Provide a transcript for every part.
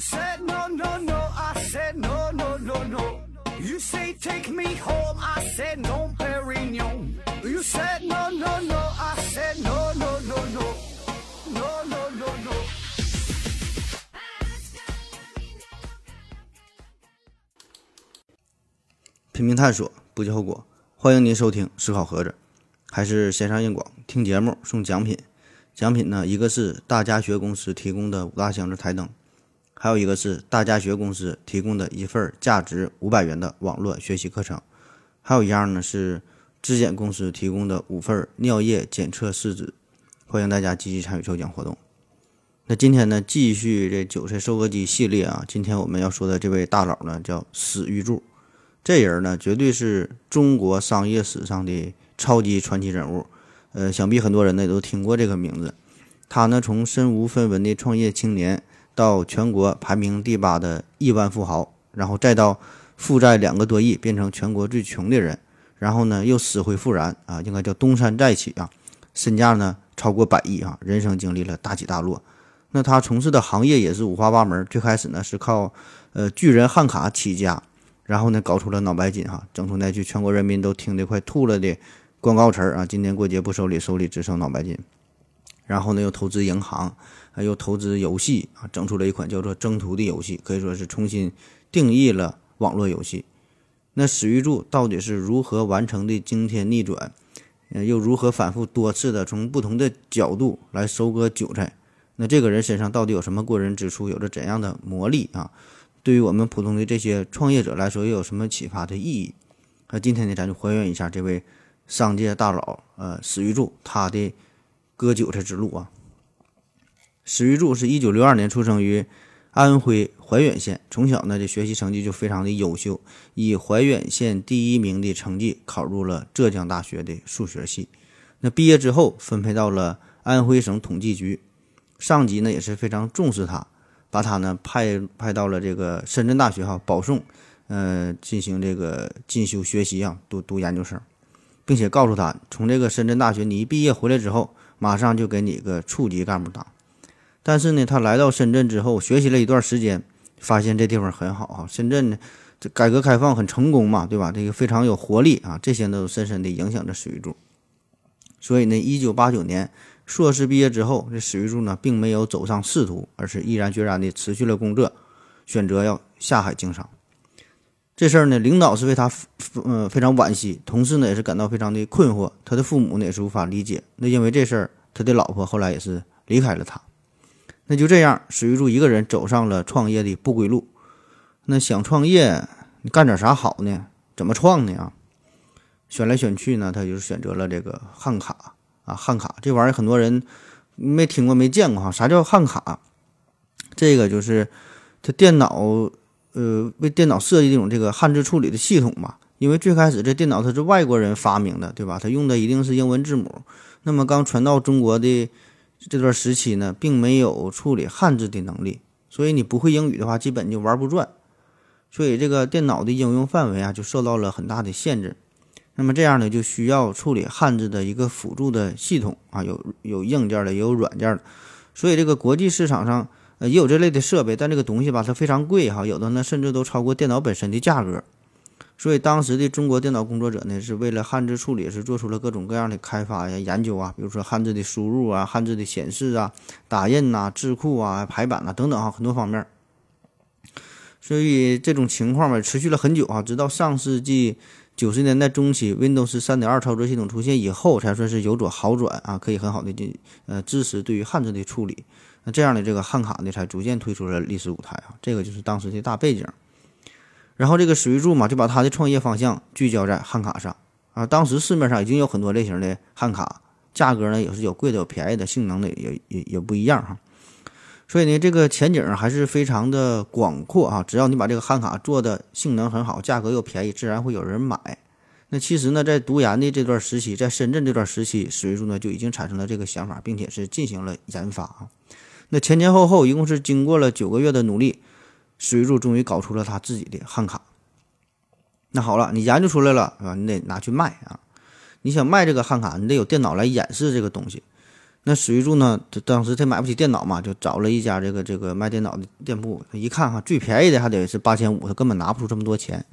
said no no no, I said no no no no. You say take me home, I said no, Perignon. You said no no no, I said no no no no, no no no no. 拼命探索，不计后果。欢迎您收听《思考盒子》，还是线上硬广听节目送奖品。奖品呢，一个是大家学公司提供的五大箱子台灯，还有一个是大家学公司提供的一份价值五百元的网络学习课程，还有一样呢是质检公司提供的五份尿液检测试纸。欢迎大家积极参与抽奖活动。那今天呢，继续这韭菜收割机系列啊，今天我们要说的这位大佬呢，叫史玉柱。这人呢，绝对是中国商业史上的超级传奇人物。呃，想必很多人呢都听过这个名字。他呢，从身无分文的创业青年，到全国排名第八的亿万富豪，然后再到负债两个多亿，变成全国最穷的人，然后呢又死灰复燃啊，应该叫东山再起啊，身价呢超过百亿啊，人生经历了大起大落。那他从事的行业也是五花八门，最开始呢是靠呃巨人汉卡起家。然后呢，搞出了脑白金哈，整出那句全国人民都听得快吐了的广告词儿啊！今年过节不收礼，收礼只收脑白金。然后呢，又投资银行，还又投资游戏啊，整出了一款叫做《征途》的游戏，可以说是重新定义了网络游戏。那史玉柱到底是如何完成的惊天逆转？又如何反复多次的从不同的角度来收割韭菜？那这个人身上到底有什么过人之处？有着怎样的魔力啊？对于我们普通的这些创业者来说，又有什么启发的意义？那今天呢，咱就还原一下这位商界大佬，呃，史玉柱他的割韭菜之路啊。史玉柱是一九六二年出生于安徽怀远县，从小呢，这学习成绩就非常的优秀，以怀远县第一名的成绩考入了浙江大学的数学系。那毕业之后，分配到了安徽省统计局，上级呢也是非常重视他。把他呢派派到了这个深圳大学哈保送，呃进行这个进修学习啊，读读研究生，并且告诉他，从这个深圳大学你一毕业回来之后，马上就给你个处级干部当。但是呢，他来到深圳之后，学习了一段时间，发现这地方很好啊，深圳呢这改革开放很成功嘛，对吧？这个非常有活力啊，这些都深深的影响着史玉柱。所以呢，一九八九年。硕士毕业之后，这史玉柱呢，并没有走上仕途，而是毅然决然的辞去了工作，选择要下海经商。这事儿呢，领导是为他，嗯，非常惋惜；同事呢，也是感到非常的困惑。他的父母呢，也是无法理解。那因为这事儿，他的老婆后来也是离开了他。那就这样，史玉柱一个人走上了创业的不归路。那想创业，你干点啥好呢？怎么创呢？啊，选来选去呢，他就是选择了这个汉卡。啊，汉卡这玩意儿很多人没听过、没见过哈。啥叫汉卡？这个就是他电脑呃为电脑设计这种这个汉字处理的系统嘛。因为最开始这电脑它是外国人发明的，对吧？它用的一定是英文字母。那么刚传到中国的这段时期呢，并没有处理汉字的能力，所以你不会英语的话，基本就玩不转。所以这个电脑的应用范围啊，就受到了很大的限制。那么这样呢，就需要处理汉字的一个辅助的系统啊，有有硬件的，也有软件的，所以这个国际市场上呃也有这类的设备，但这个东西吧，它非常贵哈，有的呢甚至都超过电脑本身的价格。所以当时的中国电脑工作者呢，是为了汉字处理，是做出了各种各样的开发呀、研究啊，比如说汉字的输入啊、汉字的显示啊、打印呐、字库啊、排版啊等等啊，很多方面。所以这种情况吧，持续了很久啊，直到上世纪。九十年代中期，Windows 三点二操作系统出现以后，才算是有所好转啊，可以很好的进呃支持对于汉字的处理。那这样的这个汉卡呢，才逐渐退出了历史舞台啊。这个就是当时的大背景。然后这个史玉柱嘛，就把他的创业方向聚焦在汉卡上啊。当时市面上已经有很多类型的汉卡，价格呢也是有贵的有便宜的，性能呢也也也不一样哈。所以呢，这个前景还是非常的广阔啊！只要你把这个汉卡做的性能很好，价格又便宜，自然会有人买。那其实呢，在读研的这段时期，在深圳这段时期，史玉柱呢就已经产生了这个想法，并且是进行了研发啊。那前前后后一共是经过了九个月的努力，史玉柱终于搞出了他自己的汉卡。那好了，你研究出来了，啊，你得拿去卖啊！你想卖这个汉卡，你得有电脑来演示这个东西。那史玉柱呢，当时他买不起电脑嘛，就找了一家这个这个卖电脑的店铺，他一看哈，最便宜的还得是八千五，他根本拿不出这么多钱，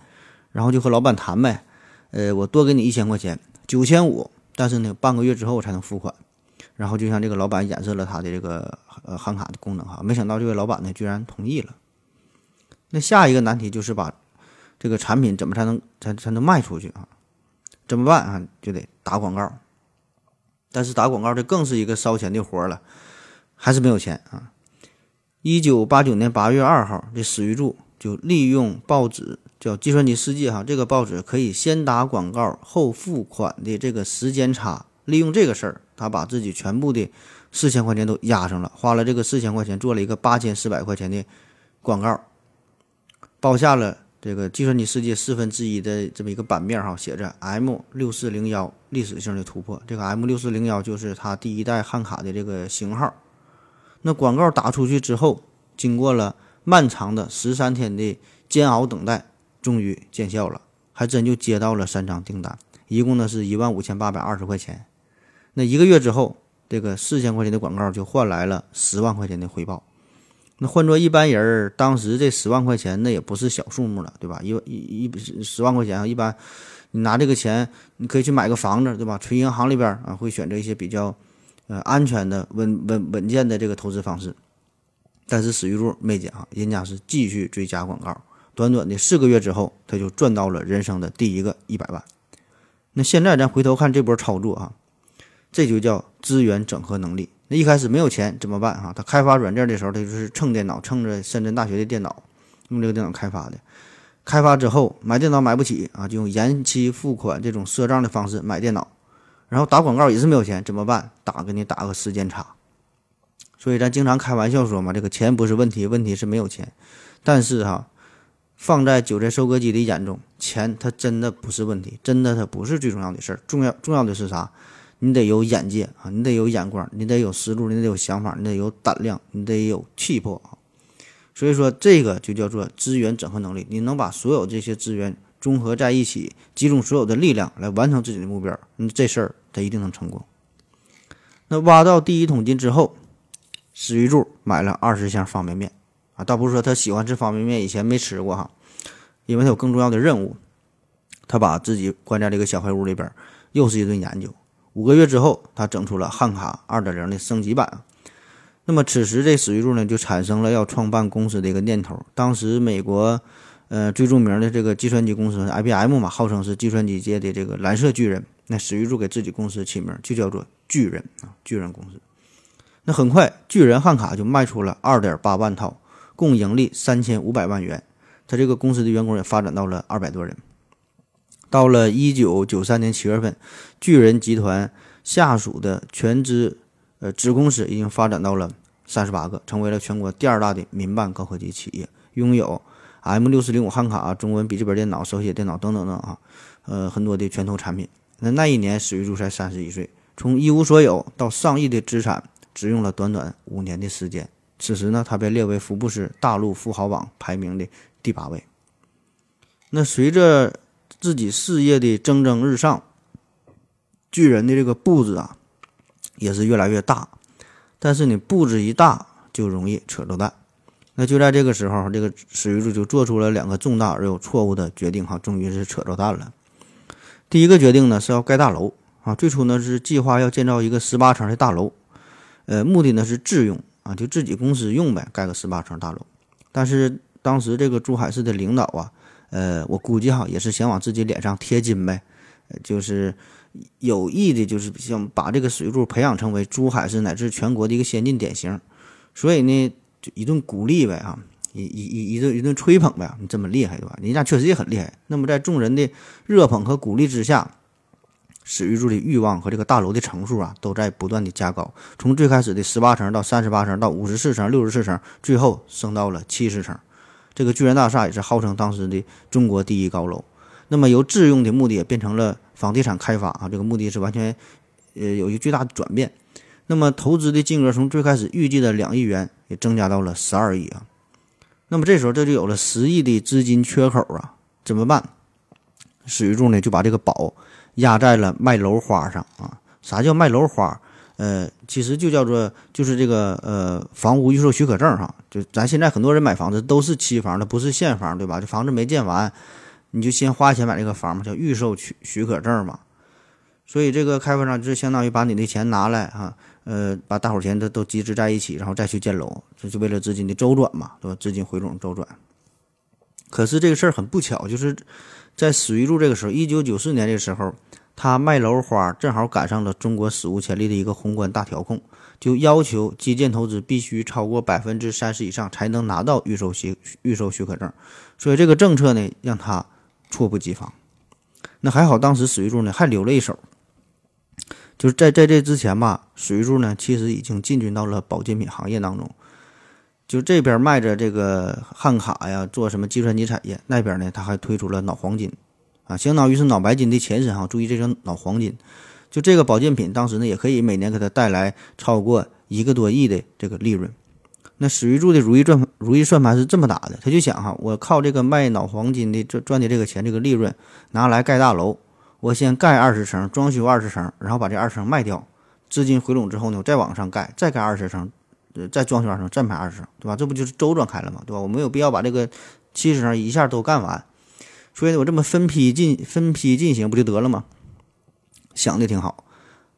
然后就和老板谈呗，呃，我多给你一千块钱，九千五，但是呢，半个月之后才能付款。然后就向这个老板演示了他的这个呃汉卡的功能哈，没想到这位老板呢居然同意了。那下一个难题就是把这个产品怎么才能才才能卖出去啊？怎么办啊？就得打广告。但是打广告这更是一个烧钱的活了，还是没有钱啊。一九八九年八月二号，这史玉柱就利用报纸叫《计算机世界》哈，这个报纸可以先打广告后付款的这个时间差，利用这个事儿。他把自己全部的四千块钱都压上了，花了这个四千块钱做了一个八千四百块钱的广告，包下了这个计算机世界四分之一的这么一个版面哈，写着 M 六四零幺历史性的突破。这个 M 六四零幺就是它第一代汉卡的这个型号。那广告打出去之后，经过了漫长的十三天的煎熬等待，终于见效了，还真就接到了三张订单，一共呢是一万五千八百二十块钱。那一个月之后，这个四千块钱的广告就换来了十万块钱的回报。那换做一般人儿，当时这十万块钱那也不是小数目了，对吧？一一一十万块钱啊，一般你拿这个钱，你可以去买个房子，对吧？存银行里边啊，会选择一些比较呃安全的、稳稳稳健的这个投资方式。但是史玉柱没讲啊，人家是继续追加广告，短短的四个月之后，他就赚到了人生的第一个一百万。那现在咱回头看这波操作啊。这就叫资源整合能力。那一开始没有钱怎么办？哈，他开发软件的时候，他就是蹭电脑，蹭着深圳大学的电脑，用这个电脑开发的。开发之后买电脑买不起啊，就用延期付款这种赊账的方式买电脑。然后打广告也是没有钱，怎么办？打给你打个时间差。所以咱经常开玩笑说嘛，这个钱不是问题，问题是没有钱。但是哈，放在韭菜收割机的眼中，钱它真的不是问题，真的它不是最重要的事儿。重要重要的是啥？你得有眼界啊，你得有眼光，你得有思路，你得有想法，你得有胆量，你得有气魄啊。所以说，这个就叫做资源整合能力。你能把所有这些资源综合在一起，集中所有的力量来完成自己的目标，你这事儿他一定能成功。那挖到第一桶金之后，史玉柱买了二十箱方便面啊，倒不是说他喜欢吃方便面，以前没吃过哈，因为他有更重要的任务，他把自己关在这个小黑屋里边，又是一顿研究。五个月之后，他整出了汉卡二点零的升级版。那么此时这史玉柱呢，就产生了要创办公司的一个念头。当时美国，呃，最著名的这个计算机公司 IBM 嘛，号称是计算机界的这个蓝色巨人。那史玉柱给自己公司起名就叫做巨人啊，巨人公司。那很快，巨人汉卡就卖出了二点八万套，共盈利三千五百万元。他这个公司的员工也发展到了二百多人。到了一九九三年七月份，巨人集团下属的全资呃子公司已经发展到了三十八个，成为了全国第二大的民办高科技企业，拥有 M 六四零五汉卡、中文笔记本电脑、手写电脑等等等啊，呃很多的拳头产品。那那一年史玉柱才三十一岁，从一无所有到上亿的资产，只用了短短五年的时间。此时呢，他被列为福布斯大陆富豪榜排名的第八位。那随着自己事业的蒸蒸日上，巨人的这个步子啊，也是越来越大。但是你步子一大，就容易扯着蛋。那就在这个时候，这个史玉柱就做出了两个重大而又错误的决定，哈，终于是扯着蛋了。第一个决定呢是要盖大楼啊，最初呢是计划要建造一个十八层的大楼，呃，目的呢是自用啊，就自己公司用呗，盖个十八层大楼。但是当时这个珠海市的领导啊。呃，我估计哈也是想往自己脸上贴金呗，就是有意的，就是想把这个水柱培养成为珠海市乃至全国的一个先进典型，所以呢，就一顿鼓励呗啊，一一一一顿一顿吹捧呗，你这么厉害对吧？人家确实也很厉害。那么在众人的热捧和鼓励之下，史玉柱的欲望和这个大楼的层数啊，都在不断的加高，从最开始的十八层到三十八层到五十四层、六十四层，最后升到了七十层。这个巨人大厦也是号称当时的中国第一高楼，那么由自用的目的也变成了房地产开发啊，这个目的是完全，呃，有一个巨大的转变。那么投资的金额从最开始预计的两亿元也增加到了十二亿啊。那么这时候这就有了十亿的资金缺口啊，怎么办？史玉柱呢就把这个宝压在了卖楼花上啊。啥叫卖楼花？呃，其实就叫做就是这个呃房屋预售许可证哈，就咱现在很多人买房子都是期房的，不是现房，对吧？这房子没建完，你就先花钱买这个房嘛，叫预售许许可证嘛。所以这个开发商就相当于把你的钱拿来哈，呃，把大伙钱都都集资在一起，然后再去建楼，这就为了资金的周转嘛，对吧？资金回笼周转。可是这个事儿很不巧，就是在史玉柱这个时候，一九九四年这个时候，他卖楼花正好赶上了中国史无前例的一个宏观大调控，就要求基建投资必须超过百分之三十以上才能拿到预售许预售许可证，所以这个政策呢让他猝不及防。那还好，当时史玉柱呢还留了一手。就是在在这之前吧，史玉柱呢其实已经进军到了保健品行业当中。就这边卖着这个汉卡呀，做什么计算机产业；那边呢，他还推出了脑黄金，啊，相当于是脑白金的前身哈。注意这个脑黄金，就这个保健品，当时呢也可以每年给他带来超过一个多亿的这个利润。那史玉柱的如意转如意算盘是这么打的，他就想哈，我靠这个卖脑黄金的赚赚的这个钱，这个利润拿来盖大楼。我先盖二十层，装修二十层，然后把这二十层卖掉，资金回笼之后呢，我再往上盖，再盖二十层，呃，再装修二十层，再买二十层，对吧？这不就是周转开了嘛，对吧？我没有必要把这个七十层一下都干完，所以我这么分批进分批进行不就得了吗？想的挺好，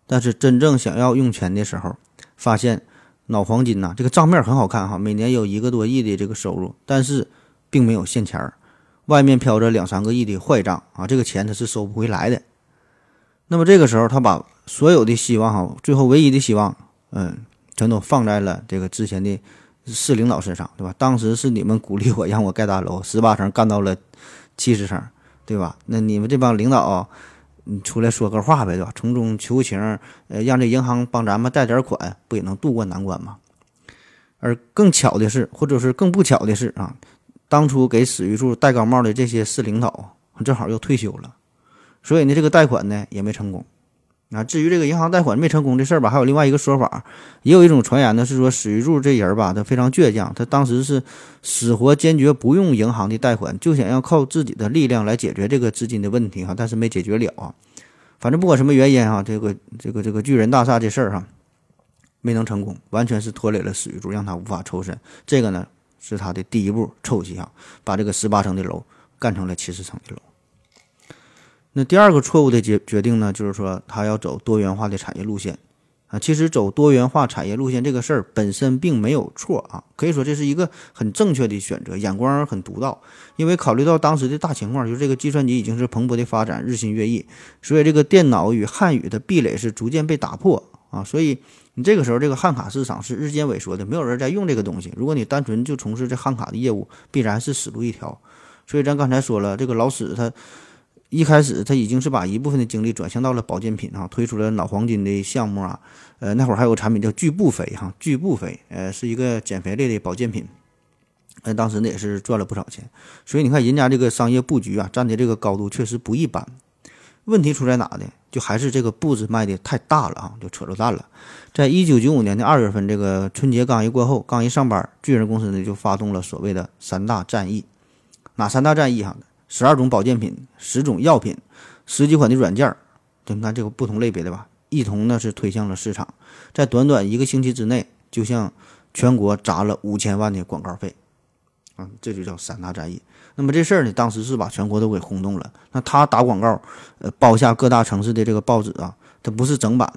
但是真正想要用钱的时候，发现脑黄金呐，这个账面很好看哈，每年有一个多亿的这个收入，但是并没有现钱儿。外面飘着两三个亿的坏账啊，这个钱他是收不回来的。那么这个时候，他把所有的希望哈，最后唯一的希望，嗯，全都放在了这个之前的市领导身上，对吧？当时是你们鼓励我，让我盖大楼，十八层干到了七十层，对吧？那你们这帮领导，你出来说个话呗，对吧？从中求情，呃，让这银行帮咱们贷点款，不也能渡过难关吗？而更巧的是，或者是更不巧的是啊。当初给史玉柱戴高帽的这些市领导，正好又退休了，所以呢，这个贷款呢也没成功。啊，至于这个银行贷款没成功这事儿吧，还有另外一个说法，也有一种传言呢，是说史玉柱这人吧，他非常倔强，他当时是死活坚决不用银行的贷款，就想要靠自己的力量来解决这个资金的问题哈，但是没解决了啊。反正不管什么原因哈，这个这个这个巨人大厦这事儿哈，没能成功，完全是拖累了史玉柱，让他无法抽身。这个呢。是他的第一步臭棋哈，把这个十八层的楼干成了七十层的楼。那第二个错误的决决定呢，就是说他要走多元化的产业路线啊。其实走多元化产业路线这个事儿本身并没有错啊，可以说这是一个很正确的选择，眼光很独到。因为考虑到当时的大情况，就是这个计算机已经是蓬勃的发展，日新月异，所以这个电脑与汉语的壁垒是逐渐被打破啊，所以。你这个时候，这个汉卡市场是日渐萎缩的，没有人在用这个东西。如果你单纯就从事这汉卡的业务，必然是死路一条。所以咱刚才说了，这个老史他一开始他已经是把一部分的精力转向到了保健品啊，推出了脑黄金的项目啊。呃，那会儿还有个产品叫巨步肥哈，巨步肥，呃，是一个减肥类的保健品。呃，当时呢也是赚了不少钱。所以你看人家这个商业布局啊，站的这个高度确实不一般。问题出在哪呢？就还是这个步子迈的太大了啊，就扯着蛋了。在一九九五年的二月份，这个春节刚一过后，刚一上班，巨人公司呢就发动了所谓的三大战役。哪三大战役？哈，十二种保健品，十种药品，十几款的软件儿，就你看这个不同类别的吧，一同呢是推向了市场。在短短一个星期之内，就向全国砸了五千万的广告费。啊，这就叫三大战役。那么这事儿呢，当时是把全国都给轰动了。那他打广告，呃，包下各大城市的这个报纸啊，它不是整版，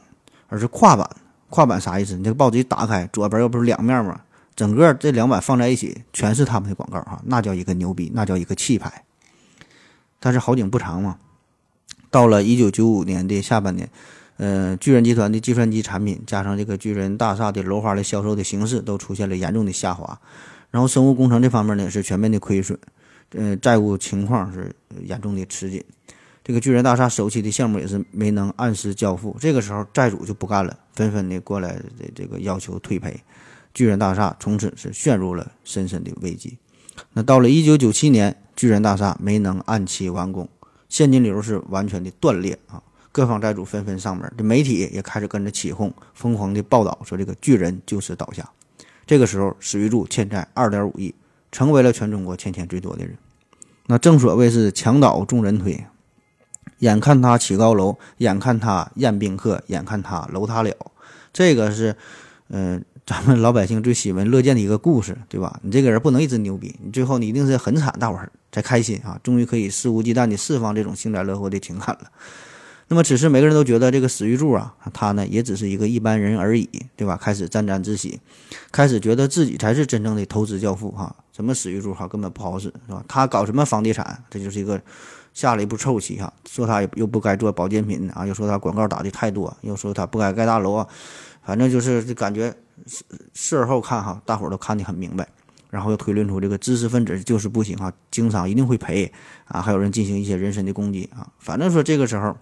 而是跨版。跨版啥意思？你这个报纸一打开，左边又不是两面吗？整个这两版放在一起，全是他们的广告哈，那叫一个牛逼，那叫一个气派。但是好景不长嘛，到了一九九五年的下半年，呃，巨人集团的计算机产品加上这个巨人大厦的楼花的销售的形势都出现了严重的下滑，然后生物工程这方面呢是全面的亏损，呃，债务情况是严重的吃紧。这个巨人大厦首期的项目也是没能按时交付，这个时候债主就不干了，纷纷的过来这这个要求退赔，巨人大厦从此是陷入了深深的危机。那到了一九九七年，巨人大厦没能按期完工，现金流是完全的断裂啊！各方债主纷纷上门，这媒体也开始跟着起哄，疯狂的报道说这个巨人就此倒下。这个时候，史玉柱欠债二点五亿，成为了全中国欠钱最多的人。那正所谓是墙倒众人推。眼看他起高楼，眼看他宴宾客，眼看他楼塌了，这个是，呃，咱们老百姓最喜闻乐见的一个故事，对吧？你这个人不能一直牛逼，你最后你一定是很惨，大伙儿才开心啊，终于可以肆无忌惮地释放这种幸灾乐祸的情感了。那么此时每个人都觉得这个史玉柱啊，他呢也只是一个一般人而已，对吧？开始沾沾自喜，开始觉得自己才是真正的投资教父哈。什么史玉柱哈根本不好使，是吧？他搞什么房地产，这就是一个下了一步臭棋哈。说他又不该做保健品啊，又说他广告打的太多，又说他不该盖大楼啊，反正就是感觉事事后看哈，大伙儿都看得很明白。然后又推论出这个知识分子就是不行啊，经常一定会赔啊，还有人进行一些人身的攻击啊。反正说这个时候。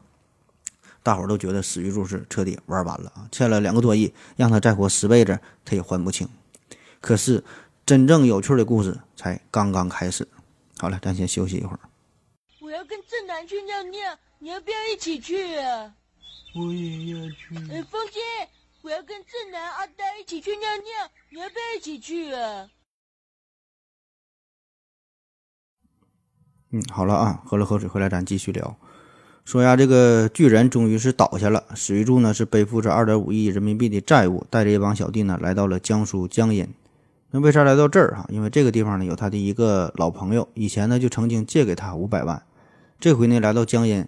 大伙儿都觉得史玉柱是彻底玩完了啊！欠了两个多亿，让他再活十辈子，他也还不清。可是，真正有趣的故事才刚刚开始。好了，咱先休息一会儿。我要跟正南去尿尿，你要不要一起去啊？我也要去。哎，风姐，我要跟正南、阿呆一起去尿尿，你要不要一起去啊？嗯，好了啊，喝了口水回来，咱继续聊。说呀，这个巨人终于是倒下了。史玉柱呢是背负着二点五亿人民币的债务，带着一帮小弟呢来到了江苏江阴。那为啥来到这儿哈？因为这个地方呢有他的一个老朋友，以前呢就曾经借给他五百万。这回呢来到江阴，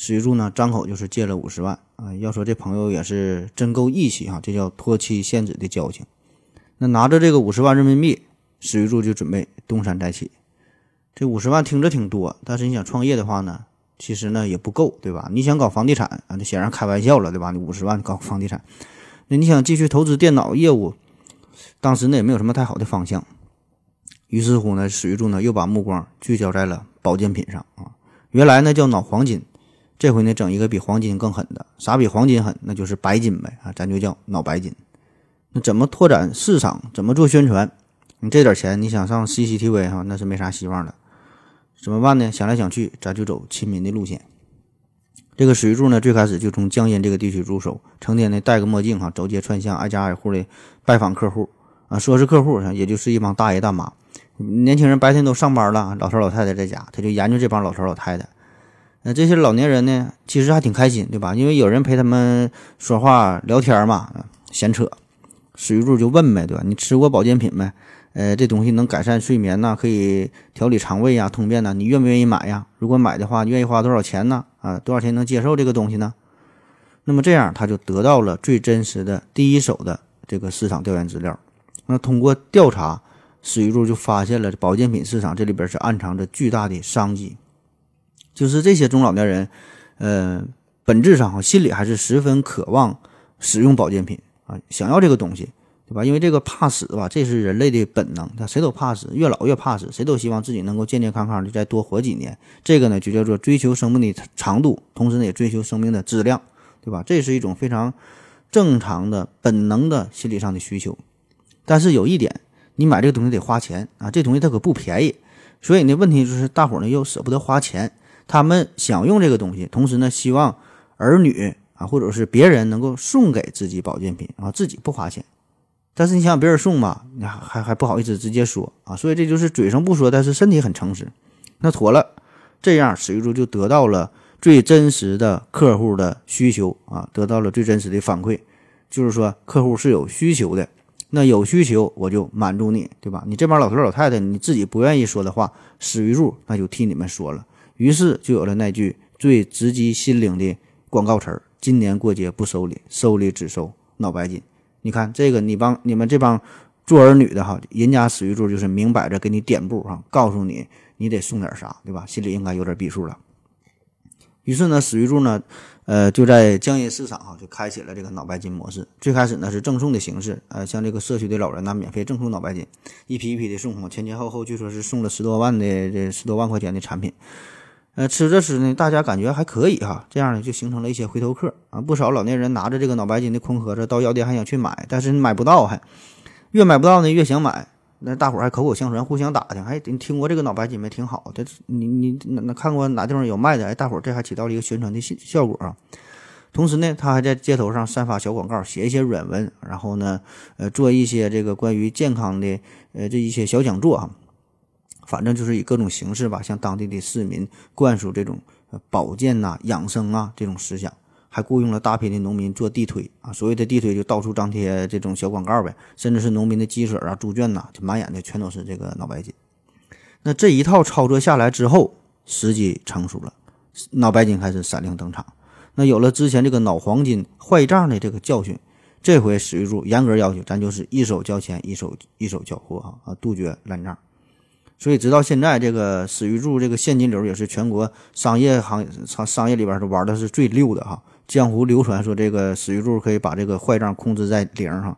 史玉柱呢张口就是借了五十万啊。要说这朋友也是真够义气哈，这叫托妻献子的交情。那拿着这个五十万人民币，史玉柱就准备东山再起。这五十万听着挺多，但是你想创业的话呢？其实呢也不够，对吧？你想搞房地产啊，那显然开玩笑了，对吧？你五十万搞房地产，那你想继续投资电脑业务，当时呢也没有什么太好的方向。于是乎呢，史玉柱呢又把目光聚焦在了保健品上啊。原来呢叫脑黄金，这回呢整一个比黄金更狠的，啥比黄金狠？那就是白金呗啊，咱就叫脑白金。那怎么拓展市场？怎么做宣传？你这点钱，你想上 CCTV 哈，那是没啥希望的。怎么办呢？想来想去，咱就走亲民的路线。这个史玉柱呢，最开始就从江阴这个地区入手，成天呢戴个墨镜哈，走街串巷，挨家挨户的拜访客户啊。说是客户，也就是一帮大爷大妈。年轻人白天都上班了，老头老太太在家，他就研究这帮老头老太太。那这些老年人呢，其实还挺开心，对吧？因为有人陪他们说话聊天嘛，闲扯。史玉柱就问呗，对吧？你吃过保健品没？呃，这东西能改善睡眠呐，可以调理肠胃呀、通便呐，你愿不愿意买呀？如果买的话，你愿意花多少钱呢？啊，多少钱能接受这个东西呢？那么这样他就得到了最真实的第一手的这个市场调研资料。那通过调查，史玉柱就发现了保健品市场这里边是暗藏着巨大的商机，就是这些中老年人，呃，本质上哈心里还是十分渴望使用保健品啊，想要这个东西。对吧？因为这个怕死吧，这是人类的本能，他谁都怕死，越老越怕死，谁都希望自己能够健健康康的再多活几年。这个呢，就叫做追求生命的长度，同时呢，也追求生命的质量，对吧？这是一种非常正常的本能的心理上的需求。但是有一点，你买这个东西得花钱啊，这东西它可不便宜。所以呢，问题就是大伙呢又舍不得花钱，他们想用这个东西，同时呢，希望儿女啊或者是别人能够送给自己保健品啊，自己不花钱。但是你想别人送吧，你还还还不好意思直接说啊，所以这就是嘴上不说，但是身体很诚实。那妥了，这样史玉柱就得到了最真实的客户的需求啊，得到了最真实的反馈，就是说客户是有需求的。那有需求我就满足你，对吧？你这帮老头老太太你自己不愿意说的话，史玉柱那就替你们说了。于是就有了那句最直击心灵的广告词儿：今年过节不收礼，收礼只收脑白金。你看这个，你帮你们这帮做儿女的哈，人家史玉柱就是明摆着给你点布哈，告诉你你得送点啥，对吧？心里应该有点逼数了。于是呢，史玉柱呢，呃，就在江阴市场哈，就开启了这个脑白金模式。最开始呢是赠送的形式，呃，像这个社区的老人呢，免费赠送脑白金，一批一批的送，前前后后据说是送了十多万的这十多万块钱的产品。呃，吃着吃呢，大家感觉还可以哈，这样呢就形成了一些回头客啊，不少老年人拿着这个脑白金的空盒子到药店还想去买，但是买不到，还越买不到呢越想买，那大伙儿还口口相传，互相打听，哎，你听过这个脑白金没？挺好的，你你那那看过哪地方有卖的？哎，大伙儿这还起到了一个宣传的效效果啊。同时呢，他还在街头上散发小广告，写一些软文，然后呢，呃，做一些这个关于健康的呃这一些小讲座啊。反正就是以各种形式吧，向当地的市民灌输这种保健呐、养生啊这种思想，还。雇佣了大批的农民做地推啊。所谓的地推就到处张贴这种小广告呗，甚至是农民的鸡舍啊、猪圈呐，就满眼的全都是这个脑白金。那这一套操作下来之后，时机成熟了，脑白金开始闪亮登场。那有了之前这个脑黄金坏账的这个教训，这回史玉柱严格要求咱就是一手交钱，一手一手交货啊啊，杜绝烂账。所以直到现在，这个史玉柱这个现金流也是全国商业行商商业里边是玩的是最溜的哈。江湖流传说这个史玉柱可以把这个坏账控制在零哈，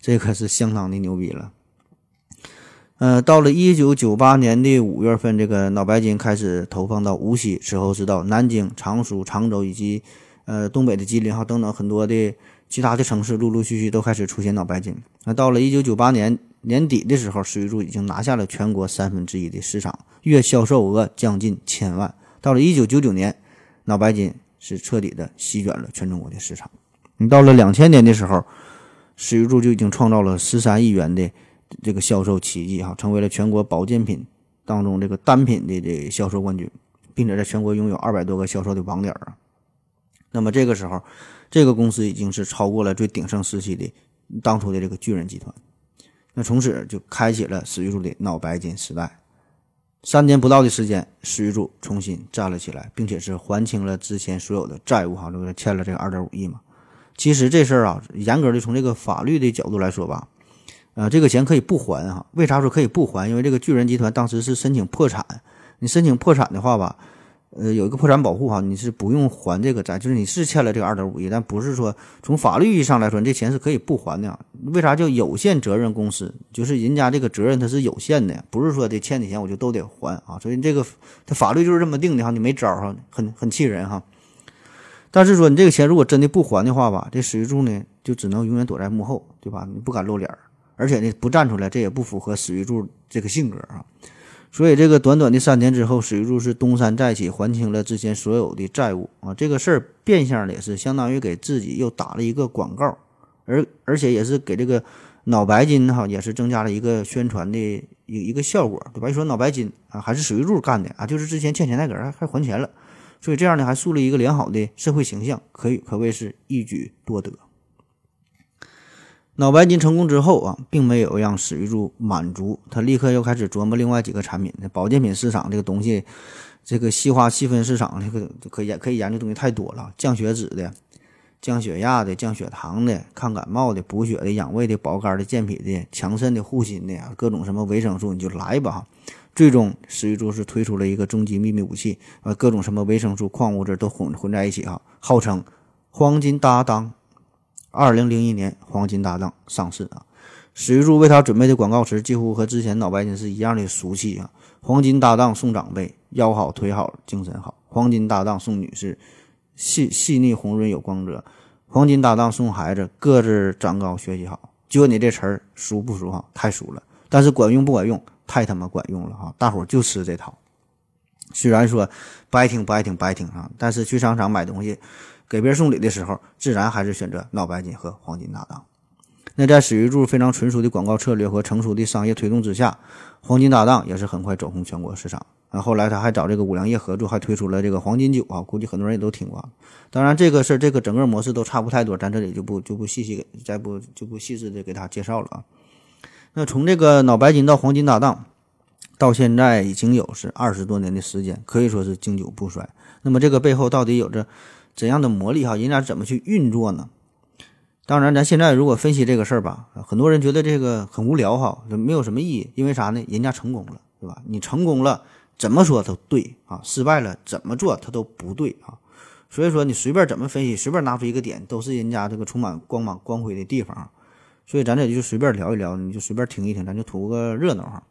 这可是相当的牛逼了。呃，到了一九九八年的五月份，这个脑白金开始投放到无锡，之后是到南京、常熟、常州以及呃东北的吉林哈等等很多的其他的城市，陆陆续续都开始出现脑白金。那到了一九九八年年底的时候，史玉柱已经拿下了全国三分之一的市场，月销售额将近千万。到了一九九九年，脑白金是彻底的席卷了全中国的市场。你到了两千年的时候，史玉柱就已经创造了十三亿元的。这个销售奇迹哈，成为了全国保健品当中这个单品的这个销售冠军，并且在全国拥有二百多个销售的网点啊。那么这个时候，这个公司已经是超过了最鼎盛时期的当初的这个巨人集团。那从此就开启了史玉柱的脑白金时代。三年不到的时间，史玉柱重新站了起来，并且是还清了之前所有的债务哈，就是欠了这个二点五亿嘛。其实这事儿啊，严格的从这个法律的角度来说吧。呃，这个钱可以不还哈？为啥说可以不还？因为这个巨人集团当时是申请破产，你申请破产的话吧，呃，有一个破产保护哈，你是不用还这个债，就是你是欠了这个二点五亿，但不是说从法律意义上来说，这钱是可以不还的。为啥叫有限责任公司？就是人家这个责任它是有限的，不是说得欠你钱我就都得还啊。所以这个它法律就是这么定的哈，你没招哈，很很气人哈。但是说你这个钱如果真的不还的话吧，这史玉柱呢就只能永远躲在幕后，对吧？你不敢露脸儿。而且呢，不站出来，这也不符合史玉柱这个性格啊。所以，这个短短的三年之后，史玉柱是东山再起，还清了之前所有的债务啊。这个事儿变相的也是相当于给自己又打了一个广告，而而且也是给这个脑白金哈，也是增加了一个宣传的一一个效果，对吧？一说脑白金啊，还是史玉柱干的啊，就是之前欠钱那个人还还钱了，所以这样呢，还树立一个良好的社会形象，可以可谓是一举多得。脑白金成功之后啊，并没有让史玉柱满足，他立刻又开始琢磨另外几个产品。那保健品市场这个东西，这个细化细分市场，这个可以可以研究东西太多了。降血脂的、降血压的、降血糖的、抗感冒的、补血的、养胃的、保肝的、健脾的、强肾的、护心的啊，各种什么维生素你就来吧哈。最终，史玉柱是推出了一个终极秘密武器，呃，各种什么维生素、矿物质都混混在一起哈，号称黄金搭档。二零零一年，黄金搭档上市啊！史玉柱为他准备的广告词几乎和之前脑白金是一样的俗气啊！黄金搭档送长辈，腰好腿好精神好；黄金搭档送女士，细细腻红润有光泽；黄金搭档送孩子，个子长高学习好。就你这词儿熟不熟哈？太熟了，但是管用不管用？太他妈管用了哈！大伙儿就吃这套。虽然说不爱听不爱听不爱听啊，但是去商场买东西。给别人送礼的时候，自然还是选择脑白金和黄金搭档。那在史玉柱非常纯熟的广告策略和成熟的商业推动之下，黄金搭档也是很快走红全国市场。啊，后来他还找这个五粮液合作，还推出了这个黄金酒啊，估计很多人也都听过。当然，这个事儿这个整个模式都差不太多，咱这里就不就不细细给再不就不细致的给他介绍了啊。那从这个脑白金到黄金搭档，到现在已经有是二十多年的时间，可以说是经久不衰。那么这个背后到底有着？怎样的魔力哈？人家怎么去运作呢？当然，咱现在如果分析这个事儿吧，很多人觉得这个很无聊哈，没有什么意义。因为啥呢？人家成功了，对吧？你成功了，怎么说都对啊；失败了，怎么做它都不对啊。所以说，你随便怎么分析，随便拿出一个点，都是人家这个充满光芒光辉的地方。所以咱这就随便聊一聊，你就随便听一听，咱就图个热闹哈。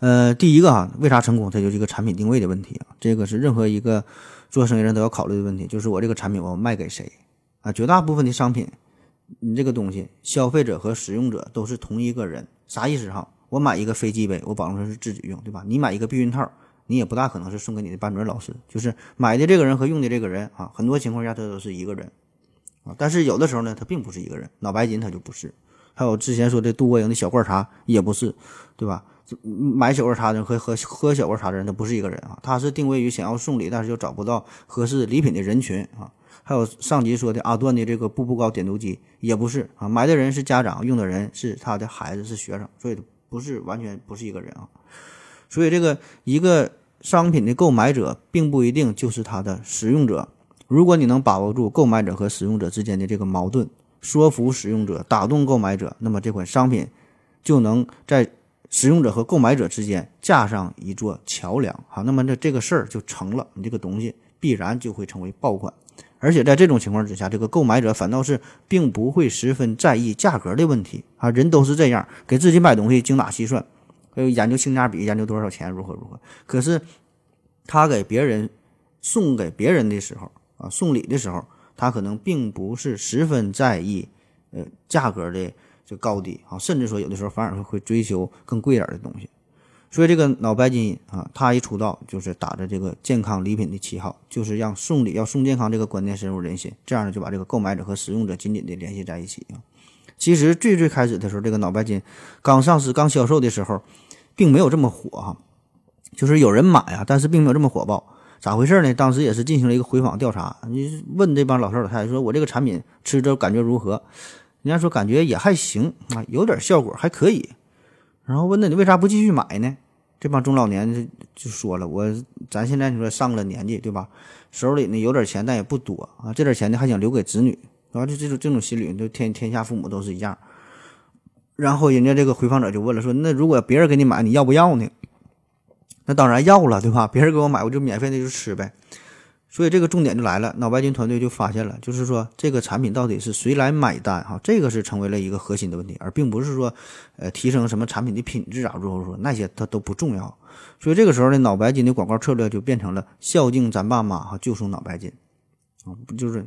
呃，第一个哈，为啥成功？它就是一个产品定位的问题啊。这个是任何一个。做生意人都要考虑的问题，就是我这个产品我卖给谁啊？绝大部分的商品，你这个东西，消费者和使用者都是同一个人，啥意思哈？我买一个飞机杯，我保证是自己用，对吧？你买一个避孕套，你也不大可能是送给你的班主任老师，就是买的这个人和用的这个人啊，很多情况下他都是一个人啊。但是有的时候呢，他并不是一个人，脑白金他就不是，还有之前说的杜国营的小罐茶也不是，对吧？买小罐茶的人和喝喝小罐茶的人，他不是一个人啊，他是定位于想要送礼，但是又找不到合适礼品的人群啊。还有上集说的阿段的这个步步高点读机也不是啊，买的人是家长，用的人是他的孩子是学生，所以不是完全不是一个人啊。所以这个一个商品的购买者并不一定就是它的使用者。如果你能把握住购买者和使用者之间的这个矛盾，说服使用者，打动购买者，那么这款商品就能在使用者和购买者之间架上一座桥梁。好，那么这这个事儿就成了，你这个东西必然就会成为爆款。而且在这种情况之下，这个购买者反倒是并不会十分在意价格的问题啊，人都是这样，给自己买东西精打细算。还有研究性价比，研究多少钱，如何如何。可是他给别人送给别人的时候啊，送礼的时候，他可能并不是十分在意呃价格的这高低啊，甚至说有的时候反而会会追求更贵点的东西。所以这个脑白金啊，他一出道就是打着这个健康礼品的旗号，就是让送礼要送健康这个观念深入人心，这样呢就把这个购买者和使用者紧紧的联系在一起啊。其实最最开始的时候，这个脑白金刚上市、刚销售的时候，并没有这么火哈，就是有人买啊，但是并没有这么火爆。咋回事呢？当时也是进行了一个回访调查，你问这帮老头老太太说：“我这个产品吃着感觉如何？”人家说感觉也还行啊，有点效果，还可以。然后问那你为啥不继续买呢？这帮中老年就就说了：“我咱现在你说上了年纪对吧？手里呢有点钱，但也不多啊，这点钱呢还想留给子女。”然后就这种这种心理，就天天下父母都是一样。然后人家这个回访者就问了，说那如果别人给你买，你要不要呢？那当然要了，对吧？别人给我买，我就免费的就吃呗。所以这个重点就来了，脑白金团队就发现了，就是说这个产品到底是谁来买单？哈，这个是成为了一个核心的问题，而并不是说，呃，提升什么产品的品质啊，如何说那些它都不重要。所以这个时候呢，脑白金的广告策略就变成了孝敬咱爸妈，哈，就送脑白金，啊，不就是？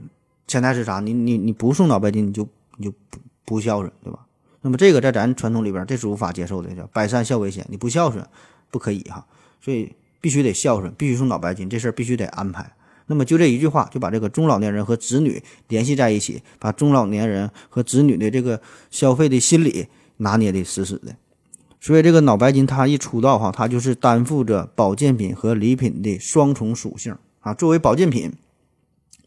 潜台是啥？你你你不送脑白金，你就你就不不孝顺，对吧？那么这个在咱传统里边，这是无法接受的，叫百善孝为先。你不孝顺，不可以哈。所以必须得孝顺，必须送脑白金，这事儿必须得安排。那么就这一句话，就把这个中老年人和子女联系在一起，把中老年人和子女的这个消费的心理拿捏的死死的。所以这个脑白金它一出道哈，它就是担负着保健品和礼品的双重属性啊。作为保健品。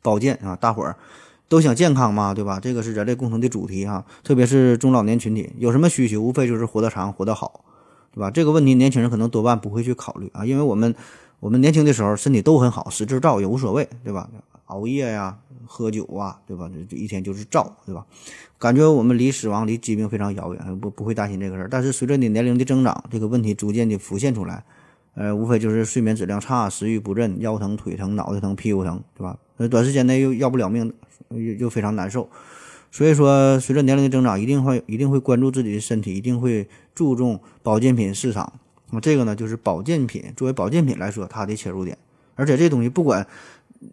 保健啊，大伙儿都想健康嘛，对吧？这个是人类共同的主题哈，特别是中老年群体有什么需求，无非就是活得长、活得好，对吧？这个问题年轻人可能多半不会去考虑啊，因为我们我们年轻的时候身体都很好，使劲造也无所谓，对吧？熬夜呀、喝酒啊，对吧？这一天就是造，对吧？感觉我们离死亡、离疾病非常遥远，不不会担心这个事儿。但是随着你年龄的增长，这个问题逐渐的浮现出来，呃，无非就是睡眠质量差、食欲不振、腰疼、腿疼、脑袋疼、屁股疼，对吧？呃，短时间内又要不了命，又又非常难受，所以说，随着年龄的增长，一定会一定会关注自己的身体，一定会注重保健品市场。那么这个呢，就是保健品作为保健品来说，它的切入点。而且这东西不管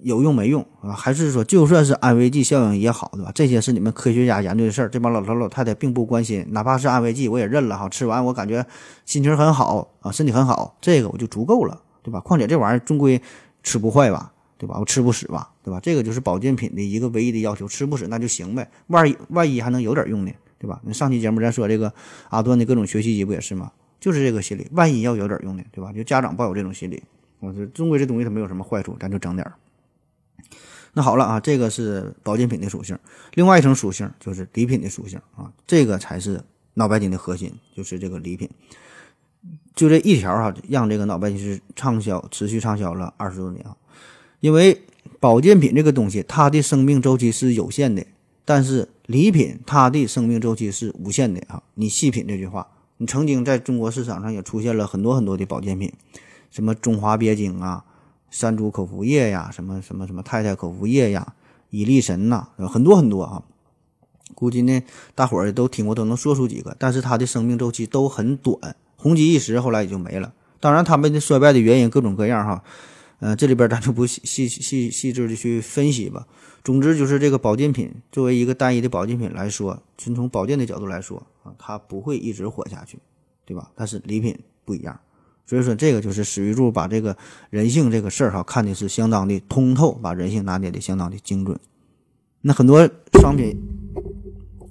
有用没用啊，还是说就算是安慰剂效应也好，对吧？这些是你们科学家研究的事儿，这帮老头老太太并不关心。哪怕是安慰剂，我也认了哈。吃完我感觉心情很好啊，身体很好，这个我就足够了，对吧？况且这玩意儿终归吃不坏吧。对吧？我吃不死吧？对吧？这个就是保健品的一个唯一的要求，吃不死那就行呗。万一万一还能有点用呢？对吧？那上期节目咱说这个阿段的各种学习机不也是吗？就是这个心理，万一要有点用呢？对吧？就家长抱有这种心理，我说终归这东西它没有什么坏处，咱就整点儿。那好了啊，这个是保健品的属性，另外一层属性就是礼品的属性啊，这个才是脑白金的核心，就是这个礼品。就这一条哈，让这个脑白金是畅销，持续畅销了二十多年啊。因为保健品这个东西，它的生命周期是有限的，但是礼品它的生命周期是无限的啊！你细品这句话，你曾经在中国市场上也出现了很多很多的保健品，什么中华鳖精啊、山竹口服液呀、什么什么什么太太口服液呀、伊利神呐，很多很多啊。估计呢，大伙儿都听过，都能说出几个，但是它的生命周期都很短，红极一时，后来也就没了。当然，他们的衰败的原因各种各样哈。呃，这里边咱就不细细细细致的去分析吧。总之就是这个保健品作为一个单一的保健品来说，纯从保健的角度来说啊，它不会一直火下去，对吧？但是礼品不一样，所以说这个就是史玉柱把这个人性这个事儿哈看的是相当的通透，把人性拿捏的相当的精准。那很多商品，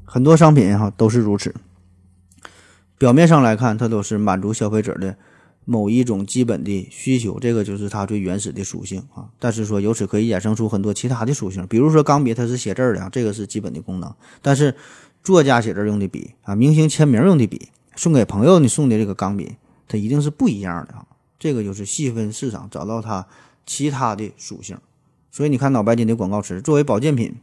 很多商品哈都是如此。表面上来看，它都是满足消费者的某一种基本的需求，这个就是它最原始的属性啊。但是说由此可以衍生出很多其他的属性，比如说钢笔它是写字儿的，这个是基本的功能。但是作家写字用的笔啊，明星签名用的笔，送给朋友你送的这个钢笔，它一定是不一样的啊。这个就是细分市场，找到它其他的属性。所以你看脑白金的广告词，作为保健品，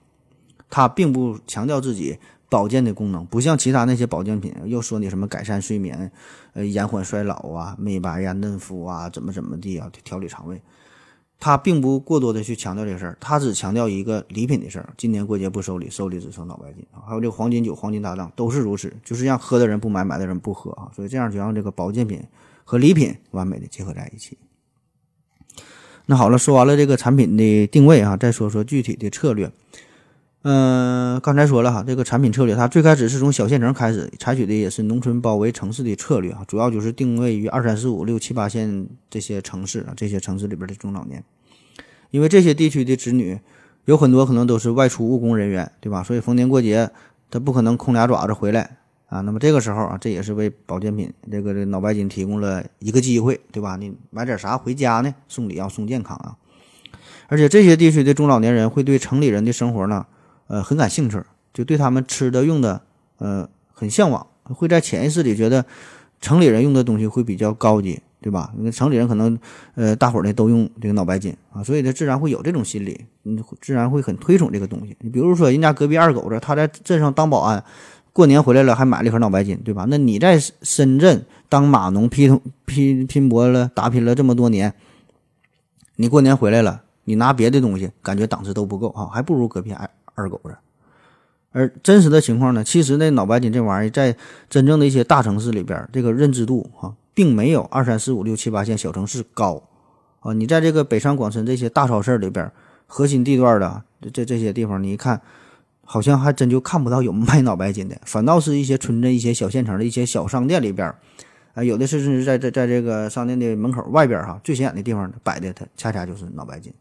它并不强调自己。保健的功能不像其他那些保健品，又说你什么改善睡眠，呃，延缓衰老啊，美白呀，嫩肤啊，怎么怎么地啊，调理肠胃，它并不过多的去强调这事儿，它只强调一个礼品的事儿。今年过节不收礼，收礼只收脑白金啊，还有这个黄金酒、黄金搭档都是如此，就是让喝的人不买，买的人不喝啊，所以这样就让这个保健品和礼品完美的结合在一起。那好了，说完了这个产品的定位啊，再说说具体的策略。嗯，刚才说了哈，这个产品策略，它最开始是从小县城开始，采取的也是农村包围城市的策略啊，主要就是定位于二三四五六七八线这些城市啊，这些城市里边的中老年，因为这些地区的子女有很多可能都是外出务工人员，对吧？所以逢年过节他不可能空俩爪子回来啊。那么这个时候啊，这也是为保健品这个这脑白金提供了一个机会，对吧？你买点啥回家呢？送礼要送健康啊，而且这些地区的中老年人会对城里人的生活呢。呃，很感兴趣，就对他们吃的用的，呃，很向往，会在潜意识里觉得城里人用的东西会比较高级，对吧？因为城里人可能，呃，大伙儿呢都用这个脑白金啊，所以他自然会有这种心理，嗯，自然会很推崇这个东西。你比如说，人家隔壁二狗子他在镇上当保安，过年回来了还买了一盒脑白金，对吧？那你在深圳当码农拼拼拼搏了打拼了这么多年，你过年回来了，你拿别的东西，感觉档次都不够啊，还不如隔壁二。二狗子，而真实的情况呢？其实那脑白金这玩意儿，在真正的一些大城市里边，这个认知度哈，并没有二三四五六七八线小城市高啊。你在这个北上广深这些大超市里边，核心地段的这这些地方，你一看，好像还真就看不到有卖脑白金的，反倒是一些村镇、一些小县城的一些小商店里边，啊，有的甚至在在在这个商店的门口外边哈，最显眼的地方摆的，它恰恰就是脑白金。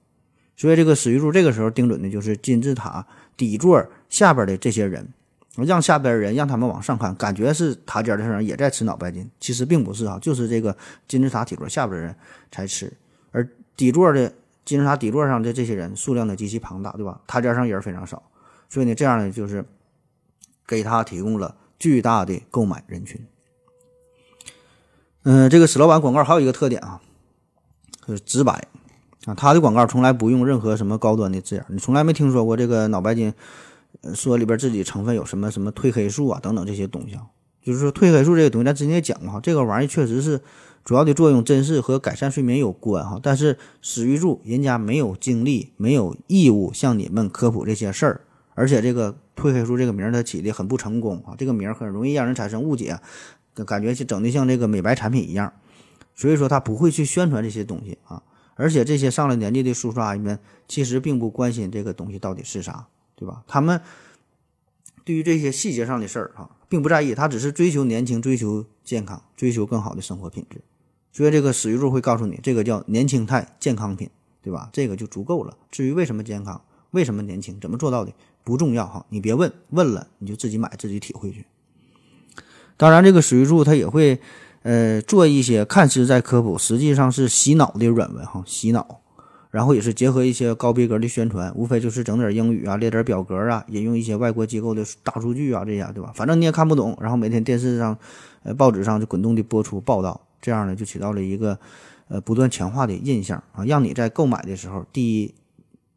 所以这个史玉柱这个时候盯准的就是金字塔底座下边的这些人，让下边人让他们往上看，感觉是塔尖的上也在吃脑白金，其实并不是啊，就是这个金字塔底座下边的人才吃，而底座的金字塔底座上的这些人数量呢极其庞大，对吧？塔尖上人非常少，所以呢，这样呢就是给他提供了巨大的购买人群。嗯，这个史老板广告还有一个特点啊，就是直白。啊，他的广告从来不用任何什么高端的字眼，你从来没听说过这个脑白金，说里边自己成分有什么什么褪黑素啊等等这些东西啊。就是说褪黑素这个东西，咱之前也讲过哈，这个玩意儿确实是主要的作用真是和改善睡眠有关哈。但是史玉柱人家没有精力，没有义务向你们科普这些事儿，而且这个褪黑素这个名儿它起的很不成功啊，这个名儿很容易让人产生误解，感觉整的像这个美白产品一样，所以说他不会去宣传这些东西啊。而且这些上了年纪的叔叔阿姨们，其实并不关心这个东西到底是啥，对吧？他们对于这些细节上的事儿啊，并不在意，他只是追求年轻、追求健康、追求更好的生活品质。所以这个史玉柱会告诉你，这个叫年轻态健康品，对吧？这个就足够了。至于为什么健康、为什么年轻、怎么做到的，不重要哈，你别问，问了你就自己买、自己体会去。当然，这个史玉柱他也会。呃，做一些看似在科普，实际上是洗脑的软文哈，洗脑，然后也是结合一些高逼格的宣传，无非就是整点英语啊，列点表格啊，引用一些外国机构的大数据啊，这些对吧？反正你也看不懂，然后每天电视上、呃报纸上就滚动的播出报道，这样呢就起到了一个呃不断强化的印象啊，让你在购买的时候第一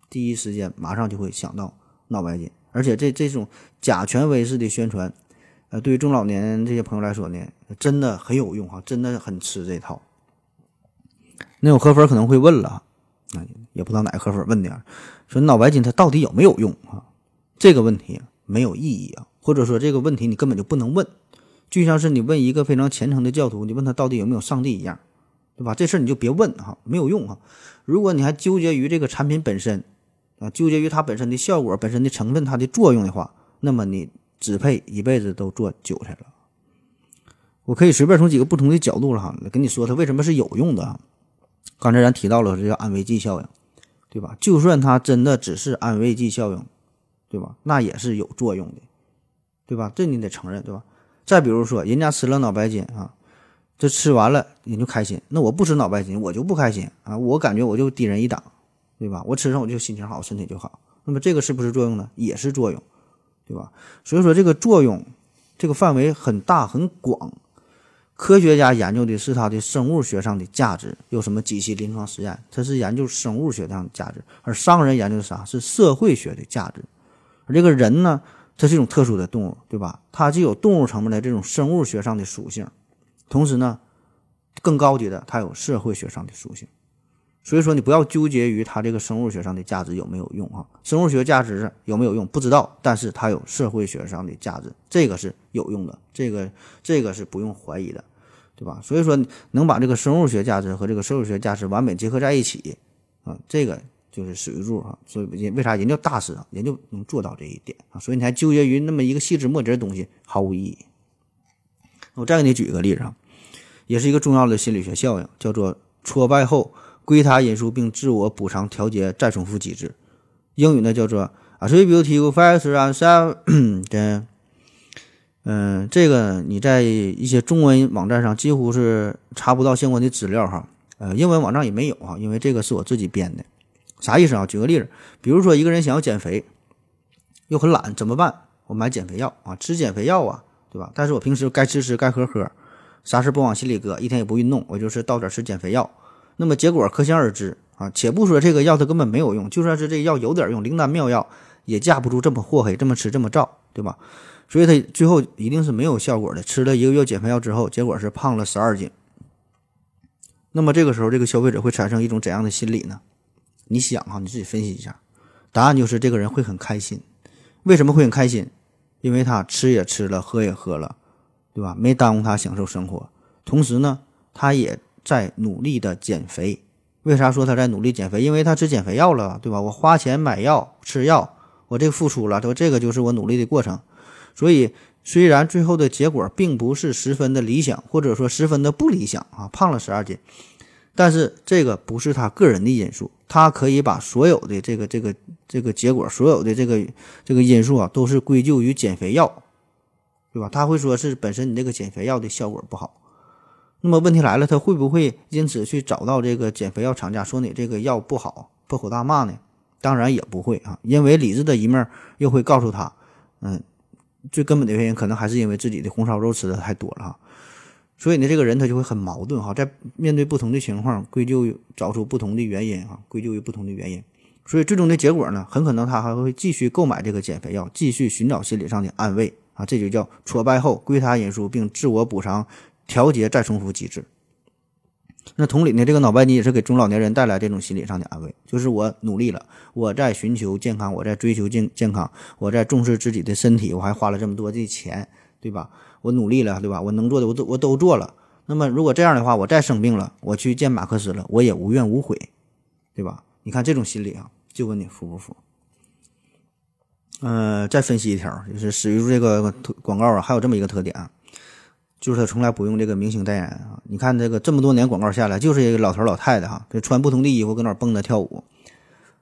第一时间马上就会想到脑白金，而且这这种假权威式的宣传。呃，对于中老年这些朋友来说呢，真的很有用哈，真的很吃这套。那有河粉可能会问了，啊，也不知道哪个河粉问的，说脑白金它到底有没有用啊？这个问题没有意义啊，或者说这个问题你根本就不能问，就像是你问一个非常虔诚的教徒，你问他到底有没有上帝一样，对吧？这事儿你就别问哈，没有用哈。如果你还纠结于这个产品本身啊，纠结于它本身的效果、本身的成分、它的作用的话，那么你。只配一辈子都做韭菜了。我可以随便从几个不同的角度上哈，跟你说它为什么是有用的。刚才咱提到了这叫安慰剂效应，对吧？就算它真的只是安慰剂效应，对吧？那也是有作用的，对吧？这你得承认，对吧？再比如说，人家吃了脑白金啊，这吃完了你就开心，那我不吃脑白金我就不开心啊，我感觉我就低人一档，对吧？我吃上我就心情好，身体就好。那么这个是不是作用呢？也是作用，对吧？所以说这个作用这个范围很大很广。科学家研究的是它的生物学上的价值，有什么几期临床实验？它是研究生物学上的价值，而商人研究的啥？是社会学的价值。而这个人呢，它是一种特殊的动物，对吧？它既有动物层面的这种生物学上的属性，同时呢，更高级的，它有社会学上的属性。所以说，你不要纠结于它这个生物学上的价值有没有用啊？生物学价值有没有用不知道，但是它有社会学上的价值，这个是有用的，这个这个是不用怀疑的，对吧？所以说，能把这个生物学价值和这个社会学价值完美结合在一起啊，这个就是史玉柱哈。所以为啥人家大师啊，人就能做到这一点啊？所以你还纠结于那么一个细枝末节的东西，毫无意义。我再给你举一个例子啊，也是一个重要的心理学效应，叫做挫败后。归他因素并自我补偿调节再重复机制，英语呢叫做 attributive factor and self 的，嗯，这个你在一些中文网站上几乎是查不到相关的资料哈，呃，英文网站也没有哈，因为这个是我自己编的。啥意思啊？举个例子，比如说一个人想要减肥，又很懒，怎么办？我买减肥药啊，吃减肥药啊，对吧？但是我平时该吃吃，该喝喝，啥事不往心里搁，一天也不运动，我就是到点吃减肥药。那么结果可想而知啊！且不说这个药它根本没有用，就算是这药有点用，灵丹妙药也架不住这么祸害，这么吃这么造，对吧？所以他最后一定是没有效果的。吃了一个月减肥药之后，结果是胖了十二斤。那么这个时候，这个消费者会产生一种怎样的心理呢？你想哈，你自己分析一下。答案就是这个人会很开心。为什么会很开心？因为他吃也吃了，喝也喝了，对吧？没耽误他享受生活。同时呢，他也。在努力的减肥，为啥说他在努力减肥？因为他吃减肥药了，对吧？我花钱买药吃药，我这个付出了，说这个就是我努力的过程。所以虽然最后的结果并不是十分的理想，或者说十分的不理想啊，胖了十二斤，但是这个不是他个人的因素，他可以把所有的这个这个这个结果，所有的这个这个因素啊，都是归咎于减肥药，对吧？他会说是本身你这个减肥药的效果不好。那么问题来了，他会不会因此去找到这个减肥药厂家，说你这个药不好，破口大骂呢？当然也不会啊，因为理智的一面又会告诉他，嗯，最根本的原因可能还是因为自己的红烧肉吃的太多了哈。所以呢，这个人他就会很矛盾哈，在面对不同的情况，归咎于找出不同的原因哈，归咎于不同的原因。所以最终的结果呢，很可能他还会继续购买这个减肥药，继续寻找心理上的安慰啊，这就叫挫败后归他因素并自我补偿。调节再重复机制。那同理呢，这个脑白金也是给中老年人带来这种心理上的安慰，就是我努力了，我在寻求健康，我在追求健健康，我在重视自己的身体，我还花了这么多的钱，对吧？我努力了，对吧？我能做的我都我都做了。那么如果这样的话，我再生病了，我去见马克思了，我也无怨无悔，对吧？你看这种心理啊，就问你服不服？呃，再分析一条，就是史玉柱这个广告啊，还有这么一个特点啊。就是他从来不用这个明星代言啊！你看这个这么多年广告下来，就是一个老头老太太哈，这穿不同的衣服搁那蹦跶跳舞。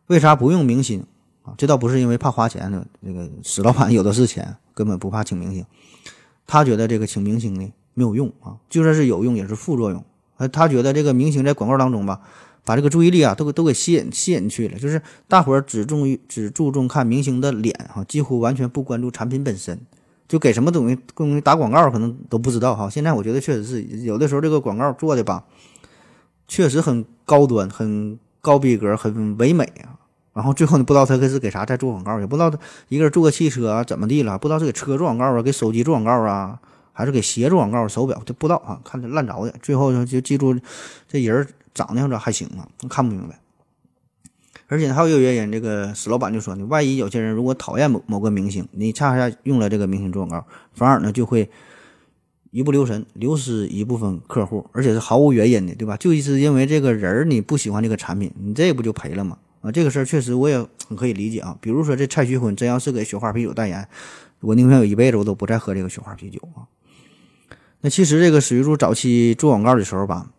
为啥不用明星啊？这倒不是因为怕花钱呢，这个史老板有的是钱，根本不怕请明星。他觉得这个请明星呢没有用啊，就算是有用也是副作用。呃，他觉得这个明星在广告当中吧，把这个注意力啊都给都给吸引吸引去了，就是大伙儿只重于只注重看明星的脸哈，几乎完全不关注产品本身。就给什么东西东西打广告，可能都不知道哈。现在我觉得确实是有的时候这个广告做的吧，确实很高端、很高逼格、很唯美啊。然后最后你不知道他这是给啥在做广告，也不知道他一个人做个汽车啊怎么地了，不知道是给车做广告啊，给手机做广告啊，还是给鞋做广告、手表，就不知道啊。看着烂着的，最后就记住这人长得样子还行啊，看不明白。而且还有一个原因，这个史老板就说呢，万一有些人如果讨厌某某个明星，你恰恰用了这个明星做广告，反而呢就会一不留神流失一部分客户，而且是毫无原因的，对吧？就是因为这个人你不喜欢这个产品，你这不就赔了吗？啊，这个事儿确实我也很可以理解啊。比如说这蔡徐坤真要是给雪花啤酒代言，我宁愿有一辈子我都不再喝这个雪花啤酒啊。那其实这个史玉柱早期做广告的时候吧，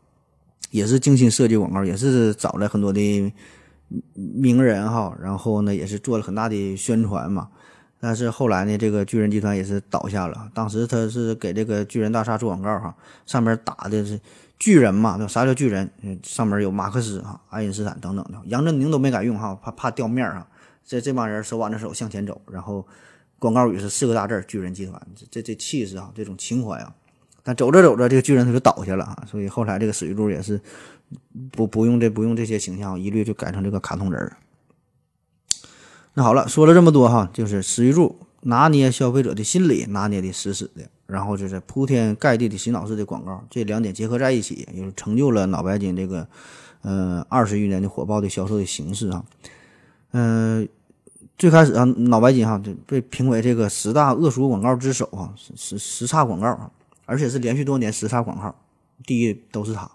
也是精心设计广告，也是找了很多的。名人哈，然后呢也是做了很大的宣传嘛，但是后来呢，这个巨人集团也是倒下了。当时他是给这个巨人大厦做广告哈，上面打的是巨人嘛，对吧？啥叫巨人？上面有马克思哈、爱因斯坦等等的，杨振宁都没敢用哈，怕怕掉面儿啊。这这帮人手挽着手向前走，然后广告语是四个大字儿“巨人集团”，这这这气势啊，这种情怀啊。但走着走着，这个巨人他就倒下了啊，所以后来这个史玉柱也是不不用这不用这些形象，一律就改成这个卡通人儿。那好了，说了这么多哈，就是史玉柱拿捏消费者的心理，拿捏的死死的，然后就是铺天盖地的洗脑式的广告，这两点结合在一起，就是成就了脑白金这个呃二十余年的火爆的销售的形式啊。嗯、最开始啊，脑白金哈就被评为这个十大恶俗广告之首啊，十十十差广告啊，而且是连续多年十差广告，第一都是他。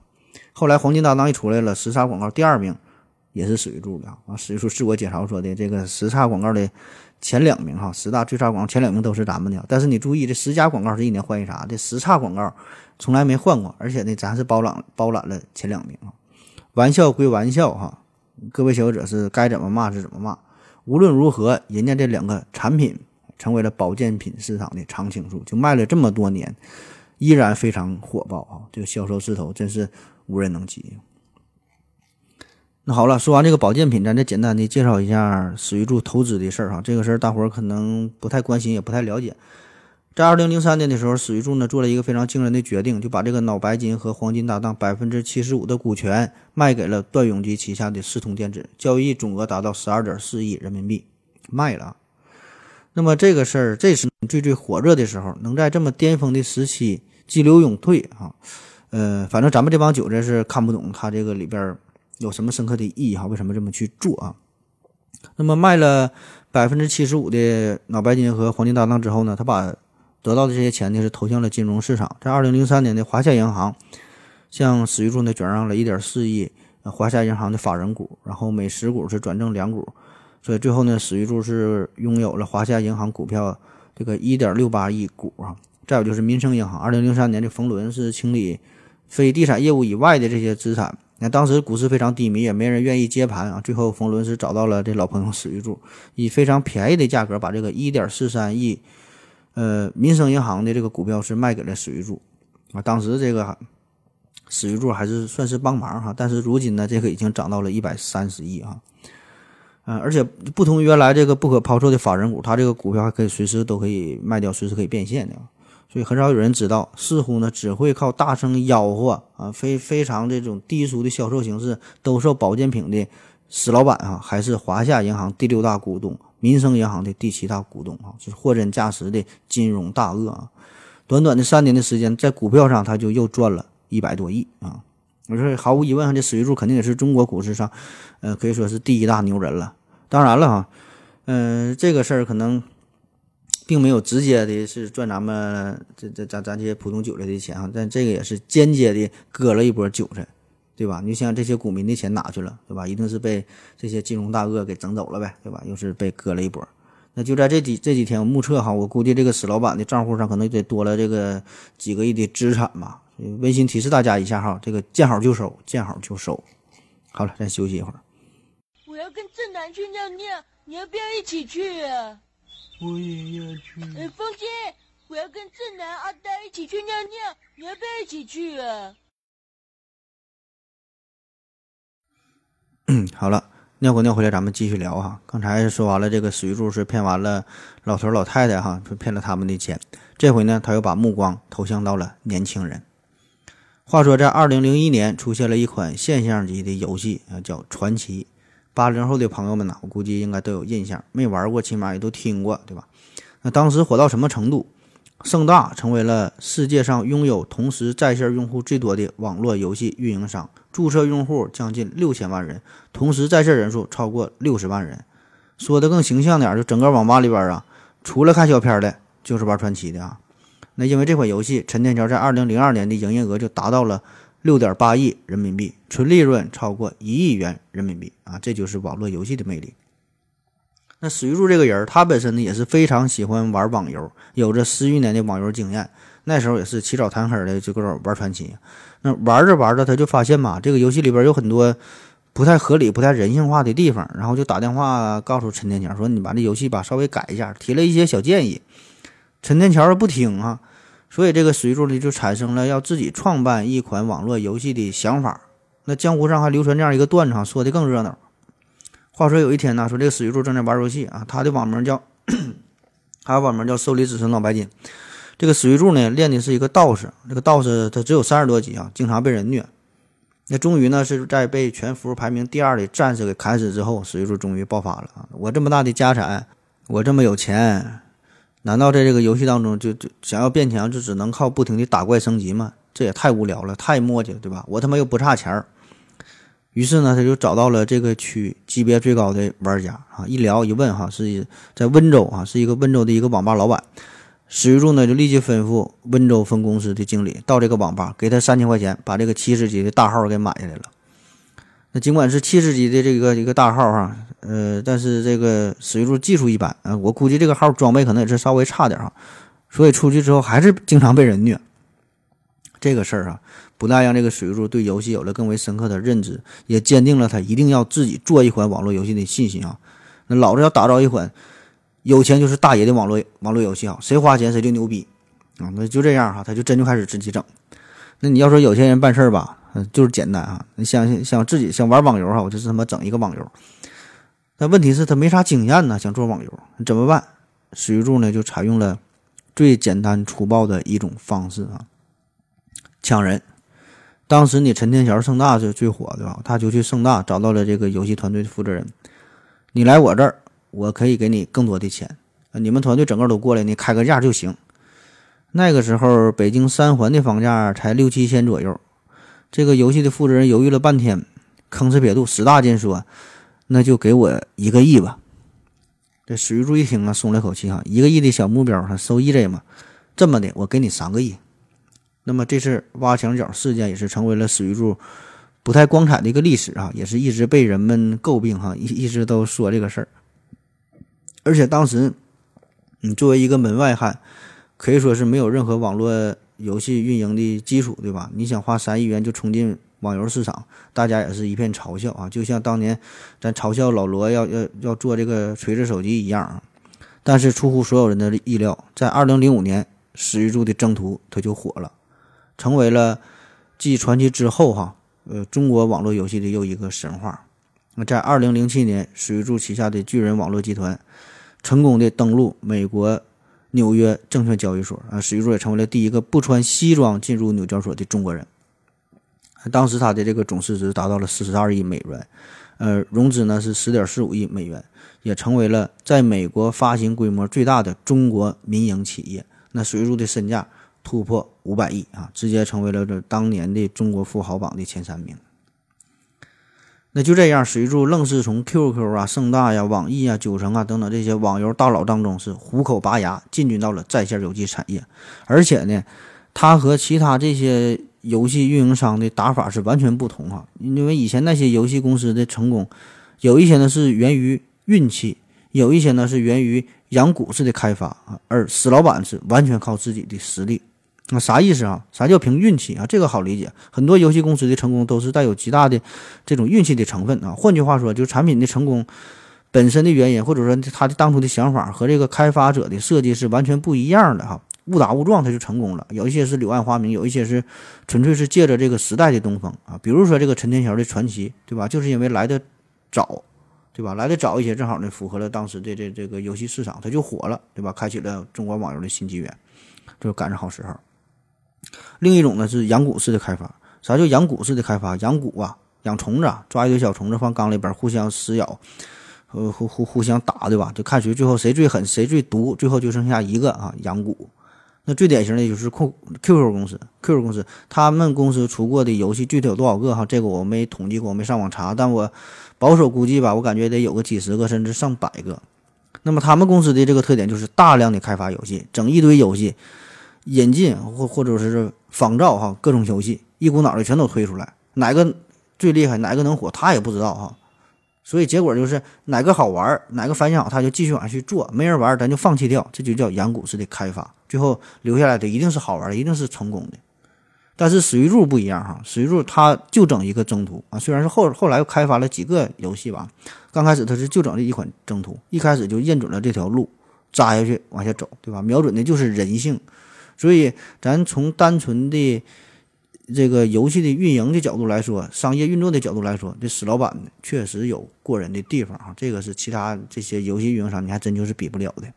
后来黄金搭档一出来了，十差广告第二名也是史玉柱的啊。史玉柱自我介绍说的，这个十差广告的前两名哈，十大最差广告前两名都是咱们的。但是你注意，这十家广告是一年换一茬，这十差广告从来没换过，而且呢，咱是包揽包揽了前两名啊。玩笑归玩笑哈，各位消费者是该怎么骂是怎么骂。无论如何，人家这两个产品成为了保健品市场的常青树，就卖了这么多年，依然非常火爆啊！这个销售势头真是无人能及。那好了，说完这个保健品，咱再简单的介绍一下史玉柱投资的事儿哈。这个事儿大伙儿可能不太关心，也不太了解。在二零零三年的时候，史玉柱呢做了一个非常惊人的决定，就把这个脑白金和黄金搭档百分之七十五的股权卖给了段永基旗下的四通电子，交易总额达到十二点四亿人民币，卖了。那么这个事儿，这是最最火热的时候，能在这么巅峰的时期激流勇退啊。呃，反正咱们这帮韭菜是看不懂它这个里边有什么深刻的意义哈，为什么这么去做啊？那么卖了百分之七十五的脑白金和黄金搭档之后呢，他把得到的这些钱呢是投向了金融市场。在二零零三年的华夏银行向史玉柱呢转让了一点四亿华夏银行的法人股，然后每十股是转正两股，所以最后呢史玉柱是拥有了华夏银行股票这个一点六八亿股啊。再有就是民生银行，二零零三年的冯仑是清理非地产业务以外的这些资产。那当时股市非常低迷，也没人愿意接盘啊。最后冯仑是找到了这老朋友史玉柱，以非常便宜的价格把这个一点四三亿。呃，民生银行的这个股票是卖给了史玉柱啊，当时这个史玉柱还是算是帮忙哈，但是如今呢，这个已经涨到了一百三十亿啊，嗯、而且不同于原来这个不可抛售的法人股，它这个股票还可以随时都可以卖掉，随时可以变现的，所以很少有人知道，似乎呢只会靠大声吆喝啊，非非常这种低俗的销售形式兜售保健品的史老板啊，还是华夏银行第六大股东。民生银行的第七大股东啊，是货真价实的金融大鳄啊！短短的三年的时间，在股票上他就又赚了一百多亿啊！我说毫无疑问，这史玉柱肯定也是中国股市上，呃，可以说是第一大牛人了。当然了哈，嗯、这个事儿可能并没有直接的是赚咱们这这咱咱这些普通韭菜的钱啊，但这个也是间接的割了一波韭菜。对吧？你就像这些股民的钱哪去了，对吧？一定是被这些金融大鳄给整走了呗，对吧？又是被割了一波。那就在这几这几天，我目测哈，我估计这个史老板的账户上可能得多了这个几个亿的资产吧。温馨提示大家一下哈，这个见好就收，见好就收。好了，再休息一会儿。我要跟正南去尿尿，你要不要一起去啊？我也要去。哎，风姐，我要跟正南、阿呆一起去尿尿，你要不要一起去啊？嗯，好了，尿过尿回来，咱们继续聊哈。刚才说完了，这个史玉柱是骗完了老头老太太哈，骗了他们的钱。这回呢，他又把目光投向到了年轻人。话说，在二零零一年出现了一款现象级的游戏啊，叫《传奇》。八零后的朋友们呢，我估计应该都有印象，没玩过起码也都听过，对吧？那当时火到什么程度？盛大成为了世界上拥有同时在线用户最多的网络游戏运营商，注册用户将近六千万人，同时在线人数超过六十万人。说的更形象点，就整个网吧里边啊，除了看小片的，就是玩传奇的啊。那因为这款游戏，陈天桥在二零零二年的营业额就达到了六点八亿人民币，纯利润超过一亿元人民币啊！这就是网络游戏的魅力。那史玉柱这个人，他本身呢也是非常喜欢玩网游，有着十余年的网游经验。那时候也是起早贪黑的就搁这玩传奇。那玩着玩着，他就发现嘛，这个游戏里边有很多不太合理、不太人性化的地方，然后就打电话告诉陈天桥说：“你把这游戏吧稍微改一下，提了一些小建议。”陈天桥不听啊，所以这个史玉柱呢就产生了要自己创办一款网络游戏的想法。那江湖上还流传这样一个段子，说的更热闹。话说有一天呢，说这个史玉柱正在玩游戏啊，他的网名叫，他的网名叫“受理子孙脑白金”。这个史玉柱呢练的是一个道士，这个道士他只有三十多级啊，经常被人虐。那终于呢是在被全服排名第二的战士给砍死之后，史玉柱终于爆发了啊！我这么大的家产，我这么有钱，难道在这个游戏当中就就想要变强，就只能靠不停的打怪升级吗？这也太无聊了，太磨叽了，对吧？我他妈又不差钱儿。于是呢，他就找到了这个区级别最高的玩家啊，一聊一问哈，是在温州啊，是一个温州的一个网吧老板。史玉柱呢就立即吩咐温州分公司的经理到这个网吧，给他三千块钱，把这个七十级的大号给买下来了。那尽管是七十级的这个一个大号哈，呃，但是这个史玉柱技术一般啊，我估计这个号装备可能也是稍微差点哈，所以出去之后还是经常被人虐。这个事儿啊，不但让这个史玉柱对游戏有了更为深刻的认知，也坚定了他一定要自己做一款网络游戏的信心啊。那老子要打造一款。有钱就是大爷的网络网络游戏啊，谁花钱谁就牛逼啊！那就这样哈，他就真就开始自己整。那你要说有钱人办事儿吧，就是简单啊。你想想自己想玩网游哈，我就是他妈整一个网游。但问题是，他没啥经验呢，想做网游怎么办？史玉柱呢就采用了最简单粗暴的一种方式啊，抢人。当时你陈天桥盛大是最火的吧？他就去盛大找到了这个游戏团队的负责人，你来我这儿。我可以给你更多的钱，你们团队整个都过来，你开个价就行。那个时候北京三环的房价才六七千左右。这个游戏的负责人犹豫了半天，吭哧瘪肚，使大劲说：“那就给我一个亿吧。”这史玉柱一听啊，松了口气哈，一个亿的小目标，他 so easy 嘛。这么的，我给你三个亿。那么这次挖墙脚事件也是成为了史玉柱不太光彩的一个历史啊，也是一直被人们诟病哈，一一直都说这个事儿。而且当时，你作为一个门外汉，可以说是没有任何网络游戏运营的基础，对吧？你想花三亿元就冲进网游市场，大家也是一片嘲笑啊！就像当年咱嘲笑老罗要要要做这个锤子手机一样啊！但是出乎所有人的意料，在二零零五年，史玉柱的征途他就火了，成为了继传奇之后哈呃中国网络游戏的又一个神话。那在二零零七年，史玉柱旗下的巨人网络集团。成功的登陆美国纽约证券交易所啊，史玉柱也成为了第一个不穿西装进入纽交所的中国人。当时他的这个总市值达到了四十二亿美元，呃，融资呢是十点四五亿美元，也成为了在美国发行规模最大的中国民营企业。那史玉柱的身价突破五百亿啊，直接成为了这当年的中国富豪榜的前三名。那就这样，史玉柱愣是从 QQ 啊、盛大呀、网易啊、九成啊等等这些网游大佬当中是虎口拔牙，进军到了在线游戏产业。而且呢，他和其他这些游戏运营商的打法是完全不同哈。因为以前那些游戏公司的成功，有一些呢是源于运气，有一些呢是源于养股式的开发啊，而史老板是完全靠自己的实力。那啥意思啊？啥叫凭运气啊？这个好理解。很多游戏公司的成功都是带有极大的这种运气的成分啊。换句话说，就是产品的成功本身的原因，或者说他的当初的想法和这个开发者的设计是完全不一样的哈。误打误撞他就成功了。有一些是柳暗花明，有一些是纯粹是借着这个时代的东风啊。比如说这个陈天桥的传奇，对吧？就是因为来的早，对吧？来的早一些，正好呢符合了当时的这这个游戏市场，他就火了，对吧？开启了中国网游的新纪元，就赶上好时候。另一种呢是养蛊式的开发，啥叫养蛊式的开发？养蛊啊，养虫子，抓一堆小虫子放缸里边，互相撕咬，呃，互互互相打，对吧？就看谁最后谁最狠，谁最毒，最后就剩下一个啊，养蛊。那最典型的就是 Q QQ 公司，QQ 公司他们公司出过的游戏具体有多少个哈？这个我没统计过，我没上网查，但我保守估计吧，我感觉得有个几十个，甚至上百个。那么他们公司的这个特点就是大量的开发游戏，整一堆游戏。引进或或者是仿造哈各种游戏，一股脑的全都推出来，哪个最厉害，哪个能火，他也不知道哈。所以结果就是哪个好玩，哪个反响好，他就继续往下去做。没人玩，咱就放弃掉，这就叫养股式的开发。最后留下来的一定是好玩的，一定是成功的。但是史玉柱不一样哈，史玉柱他就整一个征途啊，虽然是后后来又开发了几个游戏吧，刚开始他是就整这一款征途，一开始就认准了这条路，扎下去往下走，对吧？瞄准的就是人性，所以咱从单纯的这个游戏的运营的角度来说，商业运作的角度来说，这史老板确实有过人的地方啊，这个是其他这些游戏运营商你还真就是比不了的。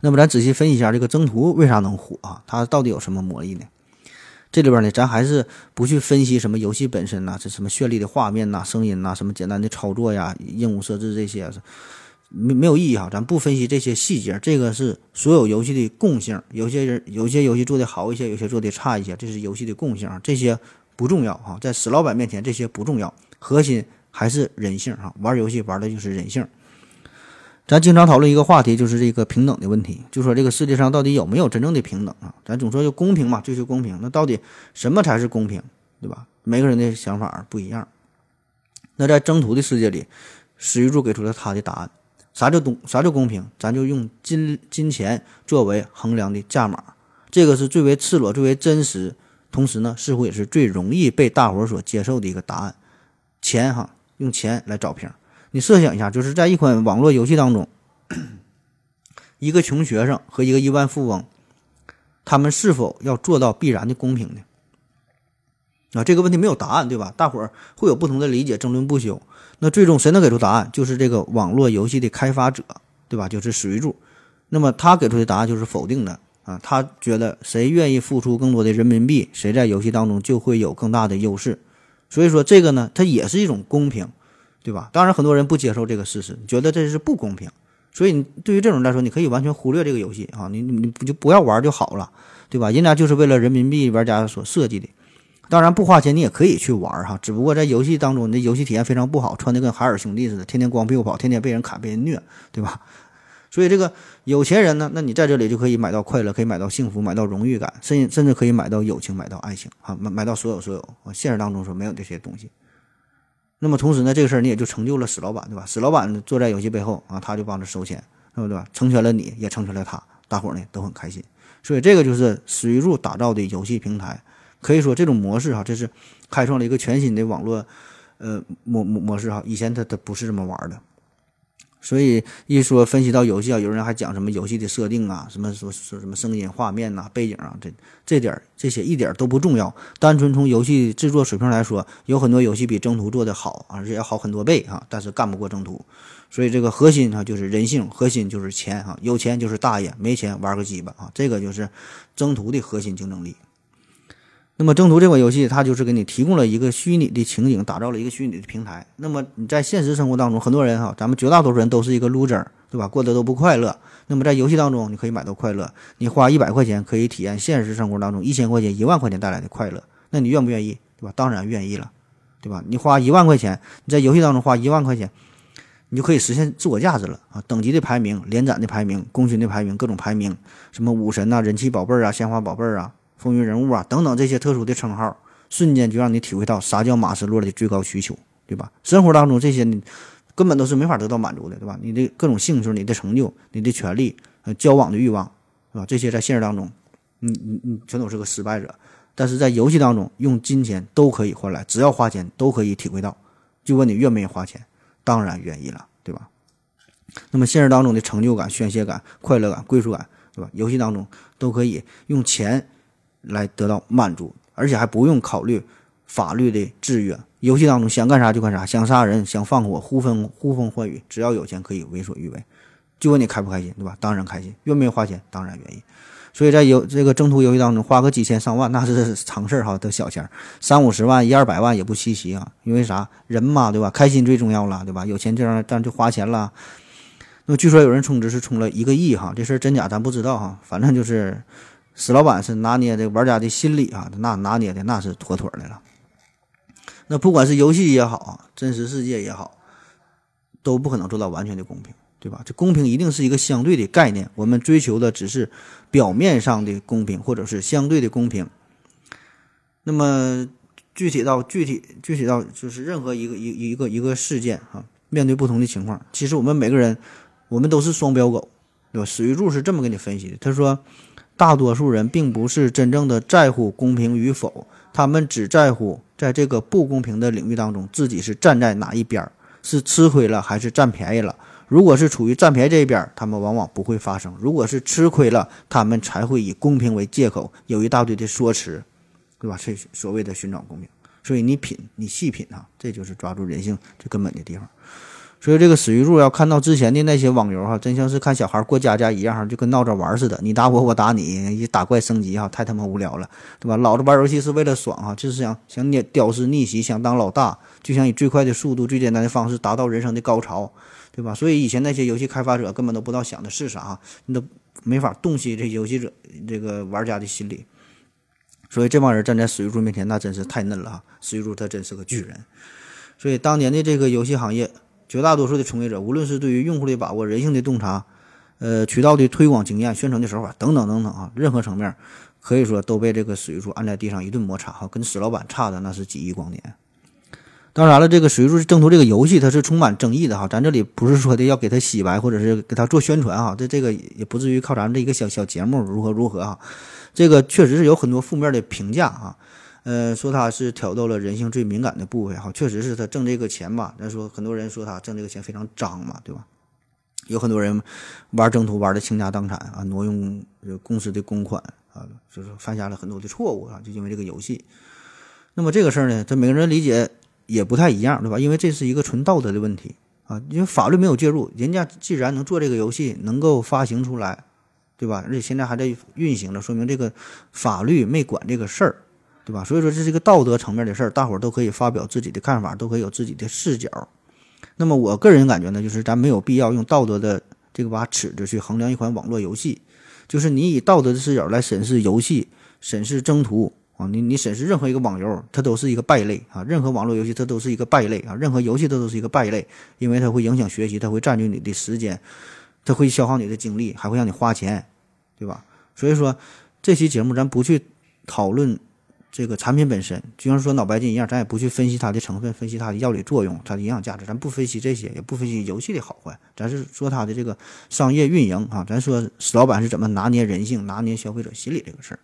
那么咱仔细分析一下这个征途为啥能火啊？它到底有什么魔力呢？这里边呢，咱还是不去分析什么游戏本身呐，这什么绚丽的画面呐、声音呐、什么简单的操作呀、任务设置这些，没没有意义哈。咱不分析这些细节，这个是所有游戏的共性。有些人有些游戏做的好一些，有些做的差一些，这是游戏的共性啊，这些不重要哈。在史老板面前，这些不重要，核心还是人性哈。玩游戏玩的就是人性。咱经常讨论一个话题，就是这个平等的问题。就说这个世界上到底有没有真正的平等啊？咱总说就公平嘛，追求公平。那到底什么才是公平，对吧？每个人的想法不一样。那在征途的世界里，史玉柱给出了他的答案：啥叫公？啥叫公平？咱就用金金钱作为衡量的价码，这个是最为赤裸、最为真实，同时呢，似乎也是最容易被大伙所接受的一个答案。钱哈，用钱来找平。你设想一下，就是在一款网络游戏当中，一个穷学生和一个亿万富翁，他们是否要做到必然的公平呢？啊，这个问题没有答案，对吧？大伙儿会有不同的理解，争论不休。那最终谁能给出答案？就是这个网络游戏的开发者，对吧？就是史玉柱。那么他给出的答案就是否定的啊，他觉得谁愿意付出更多的人民币，谁在游戏当中就会有更大的优势。所以说这个呢，它也是一种公平。对吧？当然，很多人不接受这个事实，觉得这是不公平。所以，你对于这种人来说，你可以完全忽略这个游戏啊，你你不就不要玩就好了，对吧？人家就是为了人民币玩家所设计的。当然，不花钱你也可以去玩哈，只不过在游戏当中，你的游戏体验非常不好，穿的跟海尔兄弟似的，天天光屁股跑，天天被人砍，被人虐，对吧？所以，这个有钱人呢，那你在这里就可以买到快乐，可以买到幸福，买到荣誉感，甚甚至可以买到友情，买到爱情啊，买买到所有所有。啊现实当中说没有这些东西。那么同时呢，这个事儿你也就成就了史老板，对吧？史老板坐在游戏背后啊，他就帮着收钱，对不对？成全了你，也成全了他，大伙儿呢都很开心。所以这个就是史玉柱打造的游戏平台，可以说这种模式哈，这是开创了一个全新的网络呃模模模式哈。以前它它不是这么玩的。所以一说分析到游戏啊，有人还讲什么游戏的设定啊，什么说说什么声音、画面呐、背景啊，这这点这些一点都不重要。单纯从游戏制作水平来说，有很多游戏比征途做的好，而且要好很多倍啊，但是干不过征途。所以这个核心啊就是人性，核心就是钱啊，有钱就是大爷，没钱玩个鸡巴啊，这个就是征途的核心竞争力。那么征途这款游戏，它就是给你提供了一个虚拟的情景，打造了一个虚拟的平台。那么你在现实生活当中，很多人哈，咱们绝大多数人都是一个 loser，对吧？过得都不快乐。那么在游戏当中，你可以买到快乐。你花一百块钱可以体验现实生活当中一千块钱、一万块钱带来的快乐。那你愿不愿意，对吧？当然愿意了，对吧？你花一万块钱，你在游戏当中花一万块钱，你就可以实现自我价值了啊！等级的排名、连斩的排名、功勋的排名、各种排名，什么武神呐、人气宝贝儿啊、鲜花宝贝儿啊。风云人物啊，等等这些特殊的称号，瞬间就让你体会到啥叫马斯洛的最高需求，对吧？生活当中这些你根本都是没法得到满足的，对吧？你的各种兴趣、你的成就、你的权利、呃，交往的欲望，是吧？这些在现实当中，你你你全都是个失败者。但是在游戏当中，用金钱都可以换来，只要花钱都可以体会到。就问你愿不愿意花钱？当然愿意了，对吧？那么现实当中的成就感、宣泄感、快乐感、归属感，对吧？游戏当中都可以用钱。来得到满足，而且还不用考虑法律的制约。游戏当中想干啥就干啥，想杀人、想放火、呼风呼风唤雨，只要有钱可以为所欲为。就问你开不开心，对吧？当然开心。愿不愿意花钱？当然愿意。所以在游这个征途游戏当中，花个几千上万那是常事儿哈，都小钱，三五十万、一二百万也不稀奇啊。因为啥？人嘛，对吧？开心最重要了，对吧？有钱这样，咱就花钱了。那么据说有人充值是充了一个亿哈，这事儿真假咱不知道哈，反正就是。史老板是拿捏这玩家的心理啊，那拿捏的那是妥妥的了。那不管是游戏也好，真实世界也好，都不可能做到完全的公平，对吧？这公平一定是一个相对的概念，我们追求的只是表面上的公平，或者是相对的公平。那么具体到具体具体到就是任何一个一一个一个事件啊，面对不同的情况，其实我们每个人，我们都是双标狗，对吧？史玉柱是这么给你分析的，他说。大多数人并不是真正的在乎公平与否，他们只在乎在这个不公平的领域当中，自己是站在哪一边儿，是吃亏了还是占便宜了。如果是处于占便宜这一边，他们往往不会发生；如果是吃亏了，他们才会以公平为借口，有一大堆的说辞，对吧？这所谓的寻找公平。所以你品，你细品啊，这就是抓住人性最根本的地方。所以这个史玉柱要看到之前的那些网游哈，真像是看小孩过家家一样哈，就跟闹着玩似的，你打我，我打你，一打怪升级哈，太他妈无聊了，对吧？老子玩游戏是为了爽哈，就是想想你屌丝逆袭，想当老大，就想以最快的速度、最简单的方式达到人生的高潮，对吧？所以以前那些游戏开发者根本都不知道想的是啥，你都没法洞悉这游戏者这个玩家的心理。所以这帮人站在史玉柱面前，那真是太嫩了哈！史玉柱他真是个巨人。所以当年的这个游戏行业。绝大多数的从业者，无论是对于用户的把握、人性的洞察，呃，渠道的推广经验、宣传的手法等等等等啊，任何层面，可以说都被这个史玉柱按在地上一顿摩擦哈，跟史老板差的那是几亿光年。当然了，这个史玉柱征途这个游戏它是充满争议的哈，咱这里不是说的要给他洗白或者是给他做宣传哈，这这个也不至于靠咱们这一个小小节目如何如何啊，这个确实是有很多负面的评价啊。呃，说他是挑逗了人性最敏感的部位，哈，确实是他挣这个钱吧。咱说很多人说他挣这个钱非常脏嘛，对吧？有很多人玩征途玩的倾家荡产啊，挪用公司的公款啊，就是犯下了很多的错误啊，就因为这个游戏。那么这个事儿呢，这每个人理解也不太一样，对吧？因为这是一个纯道德的问题啊，因为法律没有介入，人家既然能做这个游戏，能够发行出来，对吧？而且现在还在运行着，说明这个法律没管这个事儿。对吧？所以说这是一个道德层面的事儿，大伙儿都可以发表自己的看法，都可以有自己的视角。那么我个人感觉呢，就是咱没有必要用道德的这个把尺子去衡量一款网络游戏。就是你以道德的视角来审视游戏、审视征途啊，你你审视任何一个网游，它都是一个败类啊。任何网络游戏它都是一个败类啊，任何游戏它都是一个败类，因为它会影响学习，它会占据你的时间，它会消耗你的精力，还会让你花钱，对吧？所以说这期节目咱不去讨论。这个产品本身就像说脑白金一样，咱也不去分析它的成分，分析它的药理作用，它的营养价值，咱不分析这些，也不分析游戏的好坏，咱是说它的这个商业运营啊，咱说史老板是怎么拿捏人性、拿捏消费者心理这个事儿。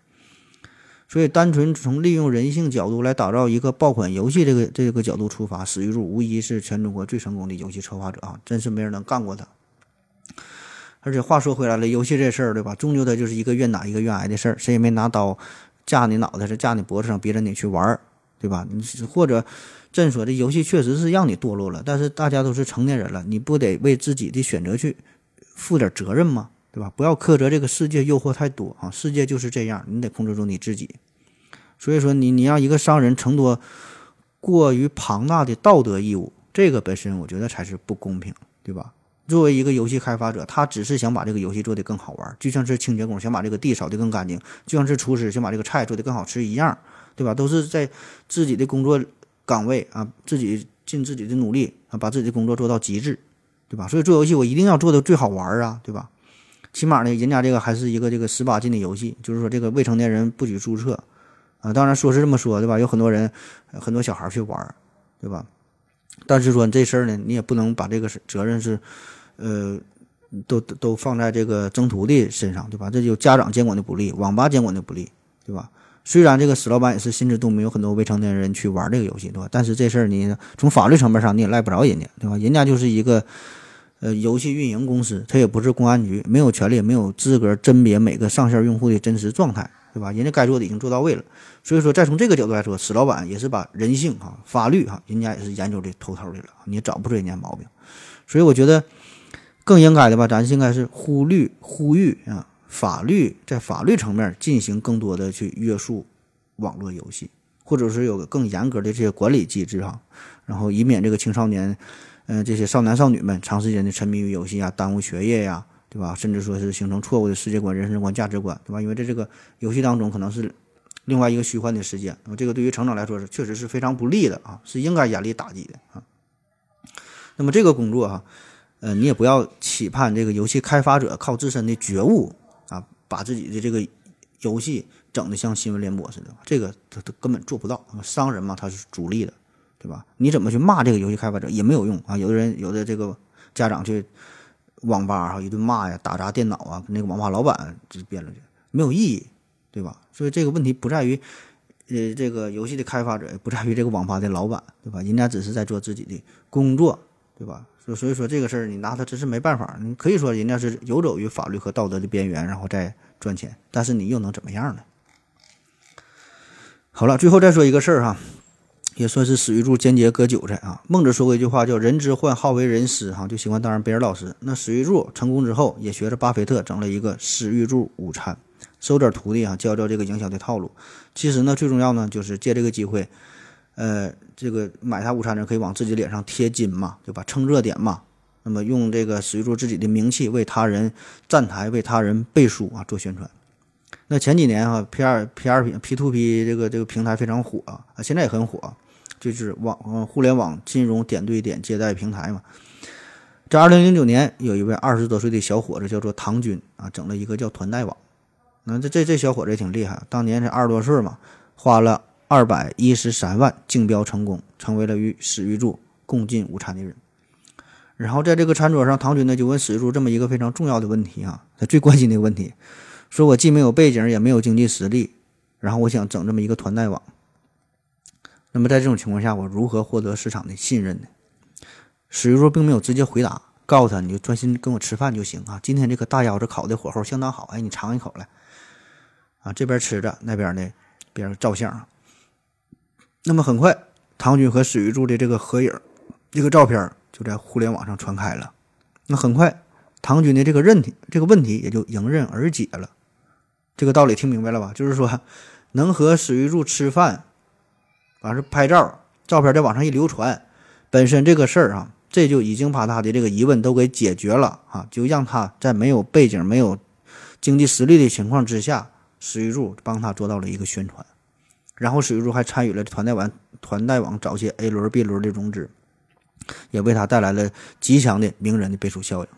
所以，单纯从利用人性角度来打造一个爆款游戏这个这个角度出发，史玉柱无疑是全中国最成功的游戏策划者啊，真是没人能干过他。而且话说回来了，游戏这事儿对吧，终究它就是一个愿打一个愿挨的事儿，谁也没拿刀。架你脑袋是架你脖子上，逼着你去玩儿，对吧？你或者，真说这游戏确实是让你堕落了，但是大家都是成年人了，你不得为自己的选择去负点责任吗？对吧？不要苛责这个世界诱惑太多啊，世界就是这样，你得控制住你自己。所以说，你你让一个商人承多过于庞大的道德义务，这个本身我觉得才是不公平，对吧？作为一个游戏开发者，他只是想把这个游戏做得更好玩，就像是清洁工想把这个地扫得更干净，就像是厨师想把这个菜做得更好吃一样，对吧？都是在自己的工作岗位啊，自己尽自己的努力啊，把自己的工作做到极致，对吧？所以做游戏我一定要做的最好玩啊，对吧？起码呢，人家这个还是一个这个十八禁的游戏，就是说这个未成年人不许注册啊。当然说是这么说，对吧？有很多人很多小孩去玩，对吧？但是说这事儿呢，你也不能把这个责任是。呃，都都放在这个征途的身上，对吧？这就家长监管的不力，网吧监管的不力，对吧？虽然这个史老板也是心知肚明，有很多未成年人去玩这个游戏，对吧？但是这事儿你从法律层面上你也赖不着人家，对吧？人家就是一个呃游戏运营公司，他也不是公安局，没有权利，没有资格甄别每个上线用户的真实状态，对吧？人家该做的已经做到位了。所以说，再从这个角度来说，史老板也是把人性哈、法律哈，人家也是研究的透透的了，你找不出人家毛病。所以我觉得。更应该的吧，咱应该是呼吁呼吁啊，法律在法律层面进行更多的去约束网络游戏，或者是有个更严格的这些管理机制哈，然后以免这个青少年，嗯，这些少男少女们长时间的沉迷于游戏啊，耽误学业呀，对吧？甚至说是形成错误的世界观、人生观、价值观，对吧？因为在这个游戏当中可能是另外一个虚幻的世界，那么这个对于成长来说是确实是非常不利的啊，是应该严厉打击的啊。那么这个工作哈。呃，你也不要期盼这个游戏开发者靠自身的觉悟啊，把自己的这个游戏整得像新闻联播似的，这个他他根本做不到。商人嘛，他是逐利的，对吧？你怎么去骂这个游戏开发者也没有用啊。有的人有的这个家长去网吧哈一顿骂呀，打砸电脑啊，跟那个网吧老板就辩论去。没有意义，对吧？所以这个问题不在于，呃，这个游戏的开发者，不在于这个网吧的老板，对吧？人家只是在做自己的工作，对吧？所所以说这个事儿你拿他真是没办法，你可以说人家是游走于法律和道德的边缘，然后再赚钱，但是你又能怎么样呢？好了，最后再说一个事儿哈，也算是史玉柱间接割韭菜啊。孟子说过一句话叫“人之患好为人师”，哈，就喜欢当人别人老师。那史玉柱成功之后，也学着巴菲特整了一个史玉柱午餐，收点徒弟啊，教教这个营销的套路。其实呢，最重要呢，就是借这个机会，呃，这个买他午餐的人可以往自己脸上贴金嘛，对吧？蹭热点嘛。那么用这个随着自己的名气为他人站台，为他人背书啊，做宣传。那前几年哈，P 二 P 二 P P to P 这个这个平台非常火啊，现在也很火，就是网互联网金融点对点接待平台嘛。在二零零九年，有一位二十多岁的小伙子叫做唐军啊，整了一个叫团贷网。那这这这小伙子也挺厉害，当年才二十多岁嘛，花了二百一十三万竞标成功，成为了与史玉柱共进午餐的人。然后在这个餐桌上，唐军呢就问史玉柱这么一个非常重要的问题啊，他最关心的问题。说我既没有背景，也没有经济实力，然后我想整这么一个团贷网。那么在这种情况下，我如何获得市场的信任呢？史玉柱并没有直接回答，告诉他你就专心跟我吃饭就行啊。今天这个大腰子烤的火候相当好，哎，你尝一口来。啊，这边吃着，那边呢，别人照相。那么很快，唐军和史玉柱的这个合影，这个照片就在互联网上传开了。那很快，唐军的这个问题，这个问题也就迎刃而解了。这个道理听明白了吧？就是说，能和史玉柱吃饭，完事拍照，照片在网上一流传，本身这个事儿啊，这就已经把他的这个疑问都给解决了啊，就让他在没有背景、没有经济实力的情况之下，史玉柱帮他做到了一个宣传，然后史玉柱还参与了团贷网团贷网早些 A 轮、B 轮的融资，也为他带来了极强的名人的背书效应。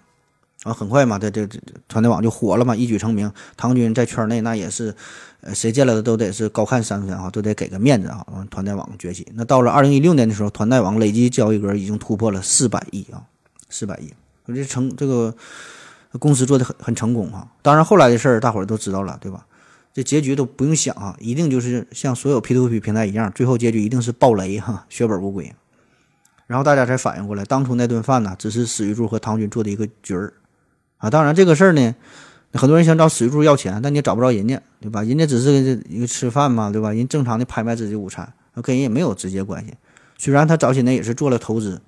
啊，很快嘛，这这这团队网就火了嘛，一举成名。唐军在圈内那也是，呃，谁见了的都得是高看三分啊，都得给个面子啊。团队网崛起，那到了二零一六年的时候，团队网累计交易额已经突破了四百亿啊，四百亿。这成这个公司做的很很成功啊。当然后来的事儿大伙儿都知道了，对吧？这结局都不用想啊，一定就是像所有 P2P 平台一样，最后结局一定是暴雷哈，血本无归。然后大家才反应过来，当初那顿饭呢，只是史玉柱和唐军做的一个局儿。啊，当然这个事儿呢，很多人想找史玉柱要钱，但你也找不着人家，对吧？人家只是一个吃饭嘛，对吧？人正常的拍卖自己的午餐，跟人也没有直接关系。虽然他早些年也是做了投资，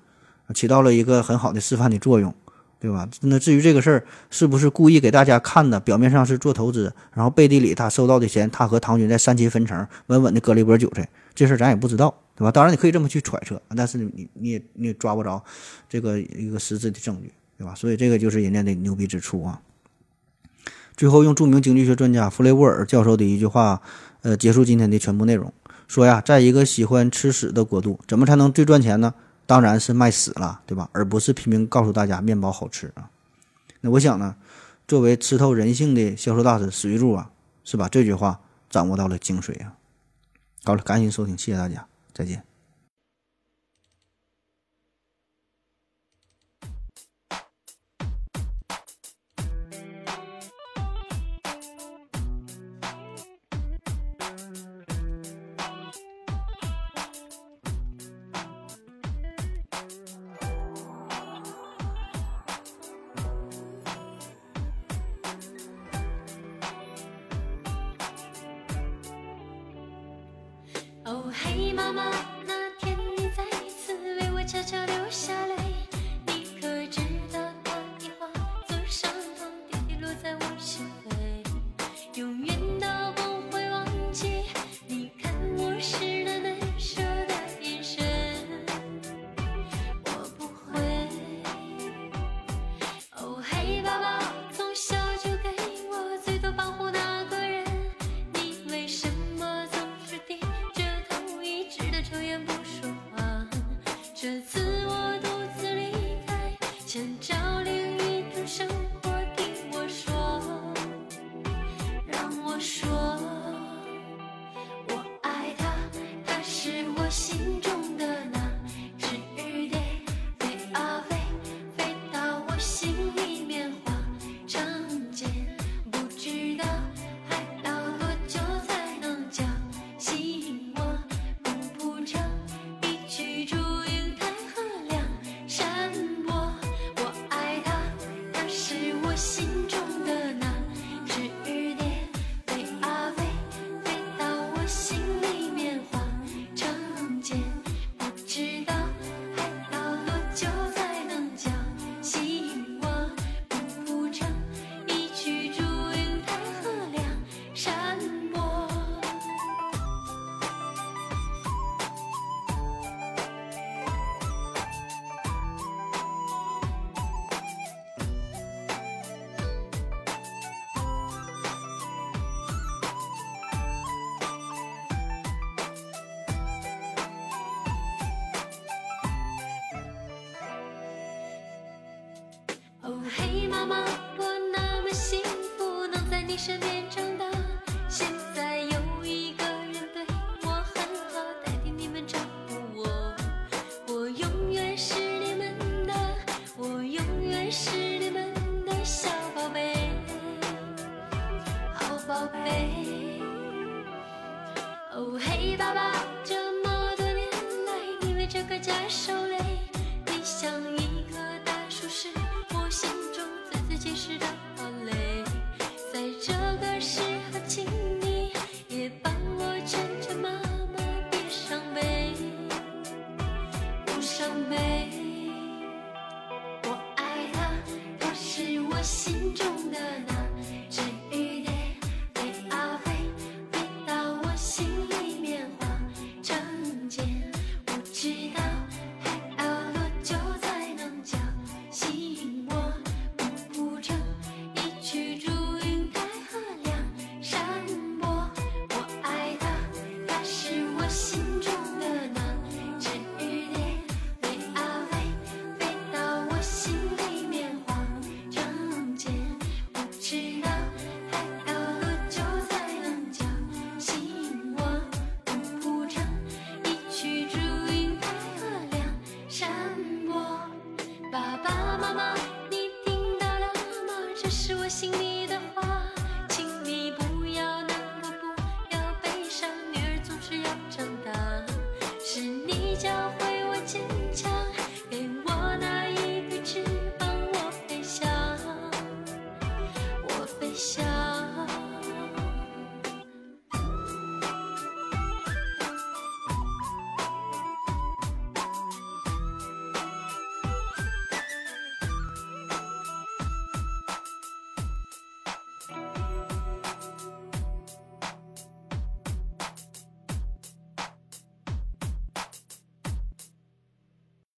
起到了一个很好的示范的作用，对吧？那至于这个事儿是不是故意给大家看的，表面上是做投资，然后背地里他收到的钱，他和唐军在三七分成，稳稳的割了一波韭菜，这事儿咱也不知道，对吧？当然你可以这么去揣测，但是你你你也你也抓不着这个一个实质的证据。对吧？所以这个就是人家的牛逼之处啊。最后用著名经济学专家弗雷沃尔教授的一句话，呃，结束今天的全部内容。说呀，在一个喜欢吃屎的国度，怎么才能最赚钱呢？当然是卖死了，对吧？而不是拼命告诉大家面包好吃啊。那我想呢，作为吃透人性的销售大师史玉柱啊，是把这句话掌握到了精髓啊。好了，感谢收听，谢谢大家，再见。哦，嘿，妈妈。妈妈我那么幸福能在你身边